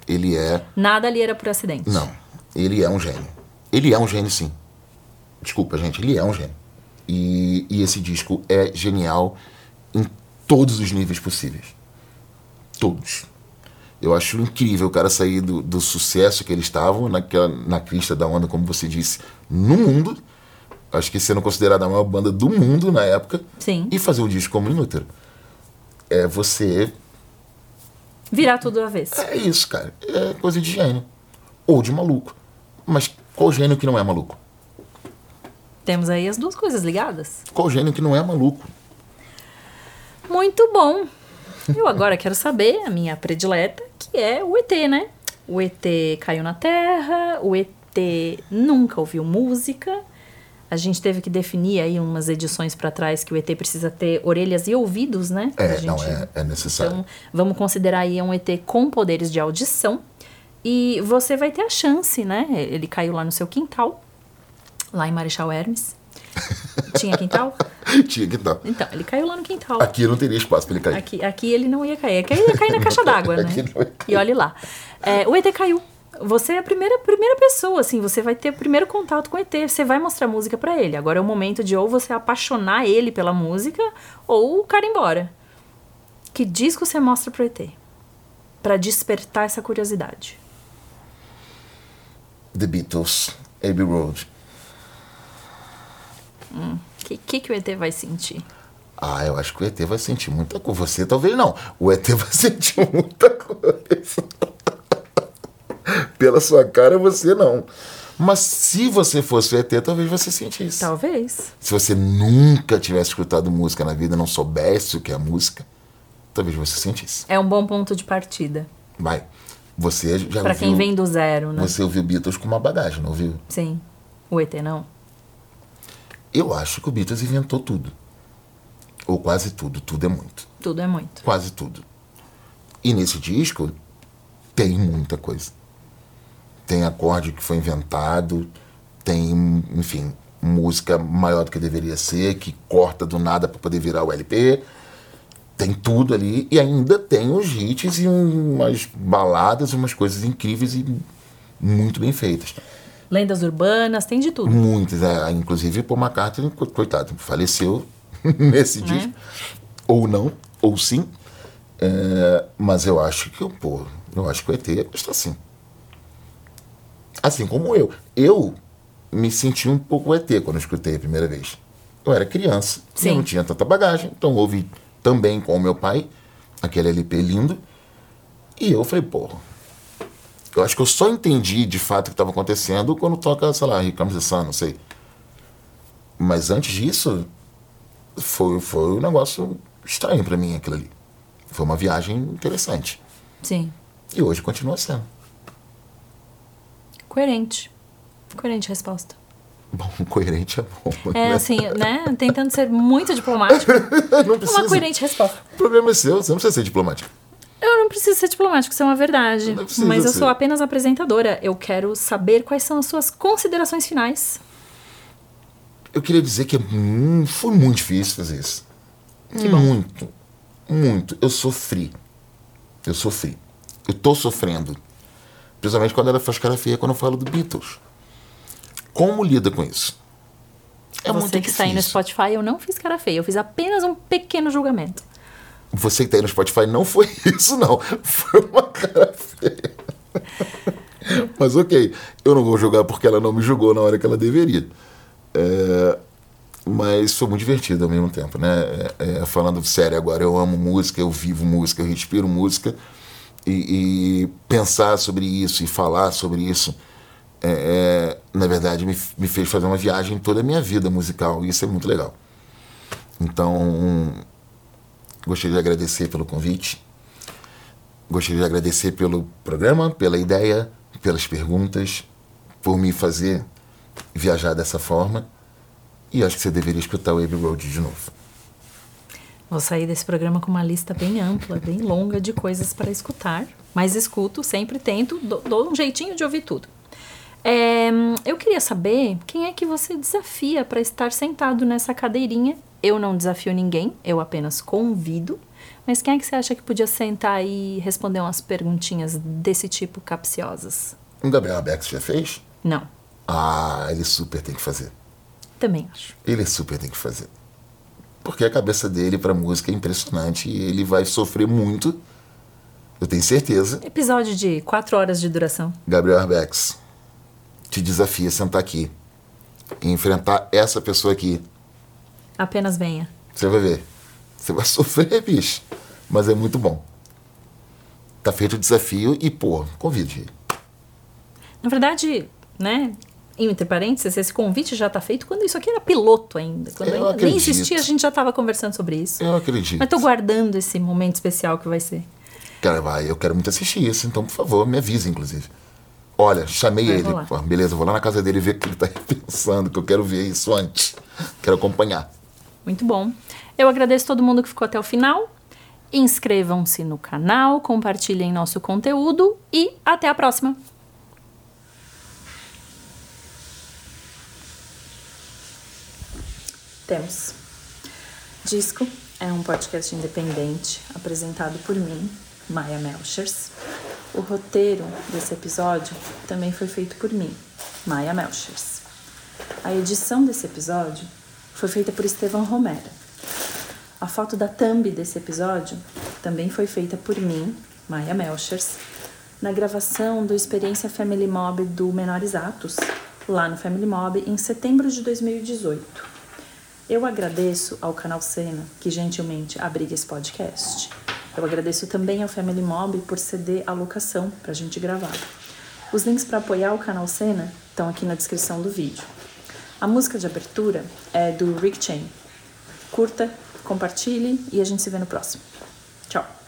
Ele é. Nada ali era por acidente. Não. Ele é um gênio. Ele é um gênio, sim. Desculpa, gente. Ele é um gênio. E, e esse disco é genial em todos os níveis possíveis. Todos. Eu acho incrível o cara sair do, do sucesso que eles estavam, naquela, na crista da onda, como você disse, no mundo. Acho que sendo considerada a maior banda do mundo na época. Sim. E fazer o disco como inútero. É você Virar tudo do avesso. é isso, cara. É coisa de gênio. Ou de maluco. Mas qual gênio que não é maluco? Temos aí as duas coisas ligadas. Qual gênio que não é maluco? Muito bom. Eu agora quero saber a minha predileta, que é o ET, né? O ET caiu na Terra, o ET nunca ouviu música. A gente teve que definir aí umas edições pra trás que o ET precisa ter orelhas e ouvidos, né? É, A não, gente- é, é necessário. Então, vamos considerar aí um ET com poderes de audição. E você vai ter a chance, né? Ele caiu lá no seu quintal, lá em Marechal Hermes. Tinha quintal? Tinha dar. Então, ele caiu lá no quintal. Aqui não teria espaço pra ele cair. Aqui, aqui ele não ia cair. Aqui ele ia cair na caixa d'água, né? E olhe lá. É, o ET caiu. Você é a primeira, primeira pessoa, assim, você vai ter o primeiro contato com o ET, você vai mostrar música pra ele. Agora é o momento de ou você apaixonar ele pela música ou o cara ir embora. Que disco você mostra pro ET? Pra despertar essa curiosidade. The Beatles, Abbey Road. O que, que, que o ET vai sentir? Ah, eu acho que o ET vai sentir muita coisa. Você talvez não. O ET vai sentir muita coisa. Pela sua cara, você não. Mas se você fosse o ET, talvez você sentisse. Talvez. Se você nunca tivesse escutado música na vida, não soubesse o que é música, talvez você sentisse. É um bom ponto de partida. Vai. Você já Pra ouviu... quem vem do zero, né? Você ouviu Beatles com uma bagagem, não ouviu? Sim. O ET não. Eu acho que o Beatles inventou tudo. Ou quase tudo. Tudo é muito. Tudo é muito. Quase tudo. E nesse disco tem muita coisa. Tem acorde que foi inventado, tem, enfim, música maior do que deveria ser, que corta do nada para poder virar o LP. Tem tudo ali e ainda tem os hits e umas baladas, umas coisas incríveis e muito bem feitas. Lendas urbanas, tem de tudo. Muitas, é, inclusive Paul McCartney, co- coitado, faleceu nesse disco. Ou não, ou sim. É, mas eu acho que, pô, eu acho que o ET está assim. Assim como eu. Eu me senti um pouco ET quando eu escutei a primeira vez. Eu era criança, Sim. eu não tinha tanta bagagem, então ouvi também com o meu pai aquele LP lindo. E eu falei, pô, eu acho que eu só entendi de fato o que estava acontecendo quando toca, sei lá, the Sun, não sei. Mas antes disso, foi, foi um negócio estranho para mim aquilo ali. Foi uma viagem interessante. Sim. E hoje continua sendo. Coerente. Coerente resposta. Bom, coerente é bom. É né? assim, né? Tentando ser muito diplomático. não Uma precisa. coerente resposta. O problema é seu, você não precisa ser diplomático. Eu não preciso ser diplomático, isso é uma verdade. Mas eu ser. sou apenas apresentadora. Eu quero saber quais são as suas considerações finais. Eu queria dizer que mu- foi muito difícil fazer isso. Muito. Muito. Eu sofri. Eu sofri. Eu tô sofrendo. Principalmente quando ela faz cara feia quando eu falo do Beatles. Como lida com isso? É Você que está aí no difícil. Spotify, eu não fiz cara feia. Eu fiz apenas um pequeno julgamento. Você que tá aí no Spotify não foi isso, não. Foi uma cara feia. Mas ok, eu não vou julgar porque ela não me julgou na hora que ela deveria. É, mas foi muito divertido ao mesmo tempo, né? É, é, falando sério agora, eu amo música, eu vivo música, eu respiro música. E, e pensar sobre isso e falar sobre isso, é, é, na verdade, me, me fez fazer uma viagem toda a minha vida musical. E isso é muito legal. Então, Gostaria de agradecer pelo convite. Gostaria de agradecer pelo programa, pela ideia, pelas perguntas, por me fazer viajar dessa forma. E acho que você deveria escutar o Abbey Road de novo. Vou sair desse programa com uma lista bem ampla, bem longa de coisas para escutar. Mas escuto, sempre tento, dou, dou um jeitinho de ouvir tudo. É, eu queria saber quem é que você desafia para estar sentado nessa cadeirinha. Eu não desafio ninguém, eu apenas convido. Mas quem é que você acha que podia sentar e responder umas perguntinhas desse tipo capciosas? O Gabriel Abex já fez? Não, Ah, ele super tem que fazer. também acho. Ele super tem que fazer. Porque a cabeça dele pra música é impressionante e ele vai sofrer muito. Eu tenho certeza. Episódio de quatro horas de duração. Gabriel Arbex te desafia a sentar aqui e enfrentar essa pessoa aqui. Apenas venha. Você vai ver. Você vai sofrer, bicho. Mas é muito bom. Tá feito o desafio e, pô, convide. Na verdade, né? Entre parênteses, esse convite já tá feito quando isso aqui era piloto ainda. Quando Eu ainda nem existia, a gente já tava conversando sobre isso. Eu acredito. Mas tô guardando esse momento especial que vai ser. Cara, vai, eu quero muito assistir isso, então, por favor, me avise, inclusive. Olha, chamei Vai ele. Pô, beleza, vou lá na casa dele ver o que ele tá pensando, que eu quero ver isso antes. Quero acompanhar. Muito bom. Eu agradeço todo mundo que ficou até o final. Inscrevam-se no canal, compartilhem nosso conteúdo e até a próxima. Temos. Disco é um podcast independente apresentado por mim, Maya Melchers. O roteiro desse episódio também foi feito por mim, Maya Melchers. A edição desse episódio foi feita por Estevão Romero. A foto da thumb desse episódio também foi feita por mim, Maya Melchers, na gravação do Experiência Family Mob do Menores Atos, lá no Family Mob, em setembro de 2018. Eu agradeço ao canal Cena, que gentilmente abriga esse podcast. Eu agradeço também ao Family Mob por ceder a locação para a gente gravar. Os links para apoiar o canal Cena estão aqui na descrição do vídeo. A música de abertura é do Rick Chain. Curta, compartilhe e a gente se vê no próximo. Tchau.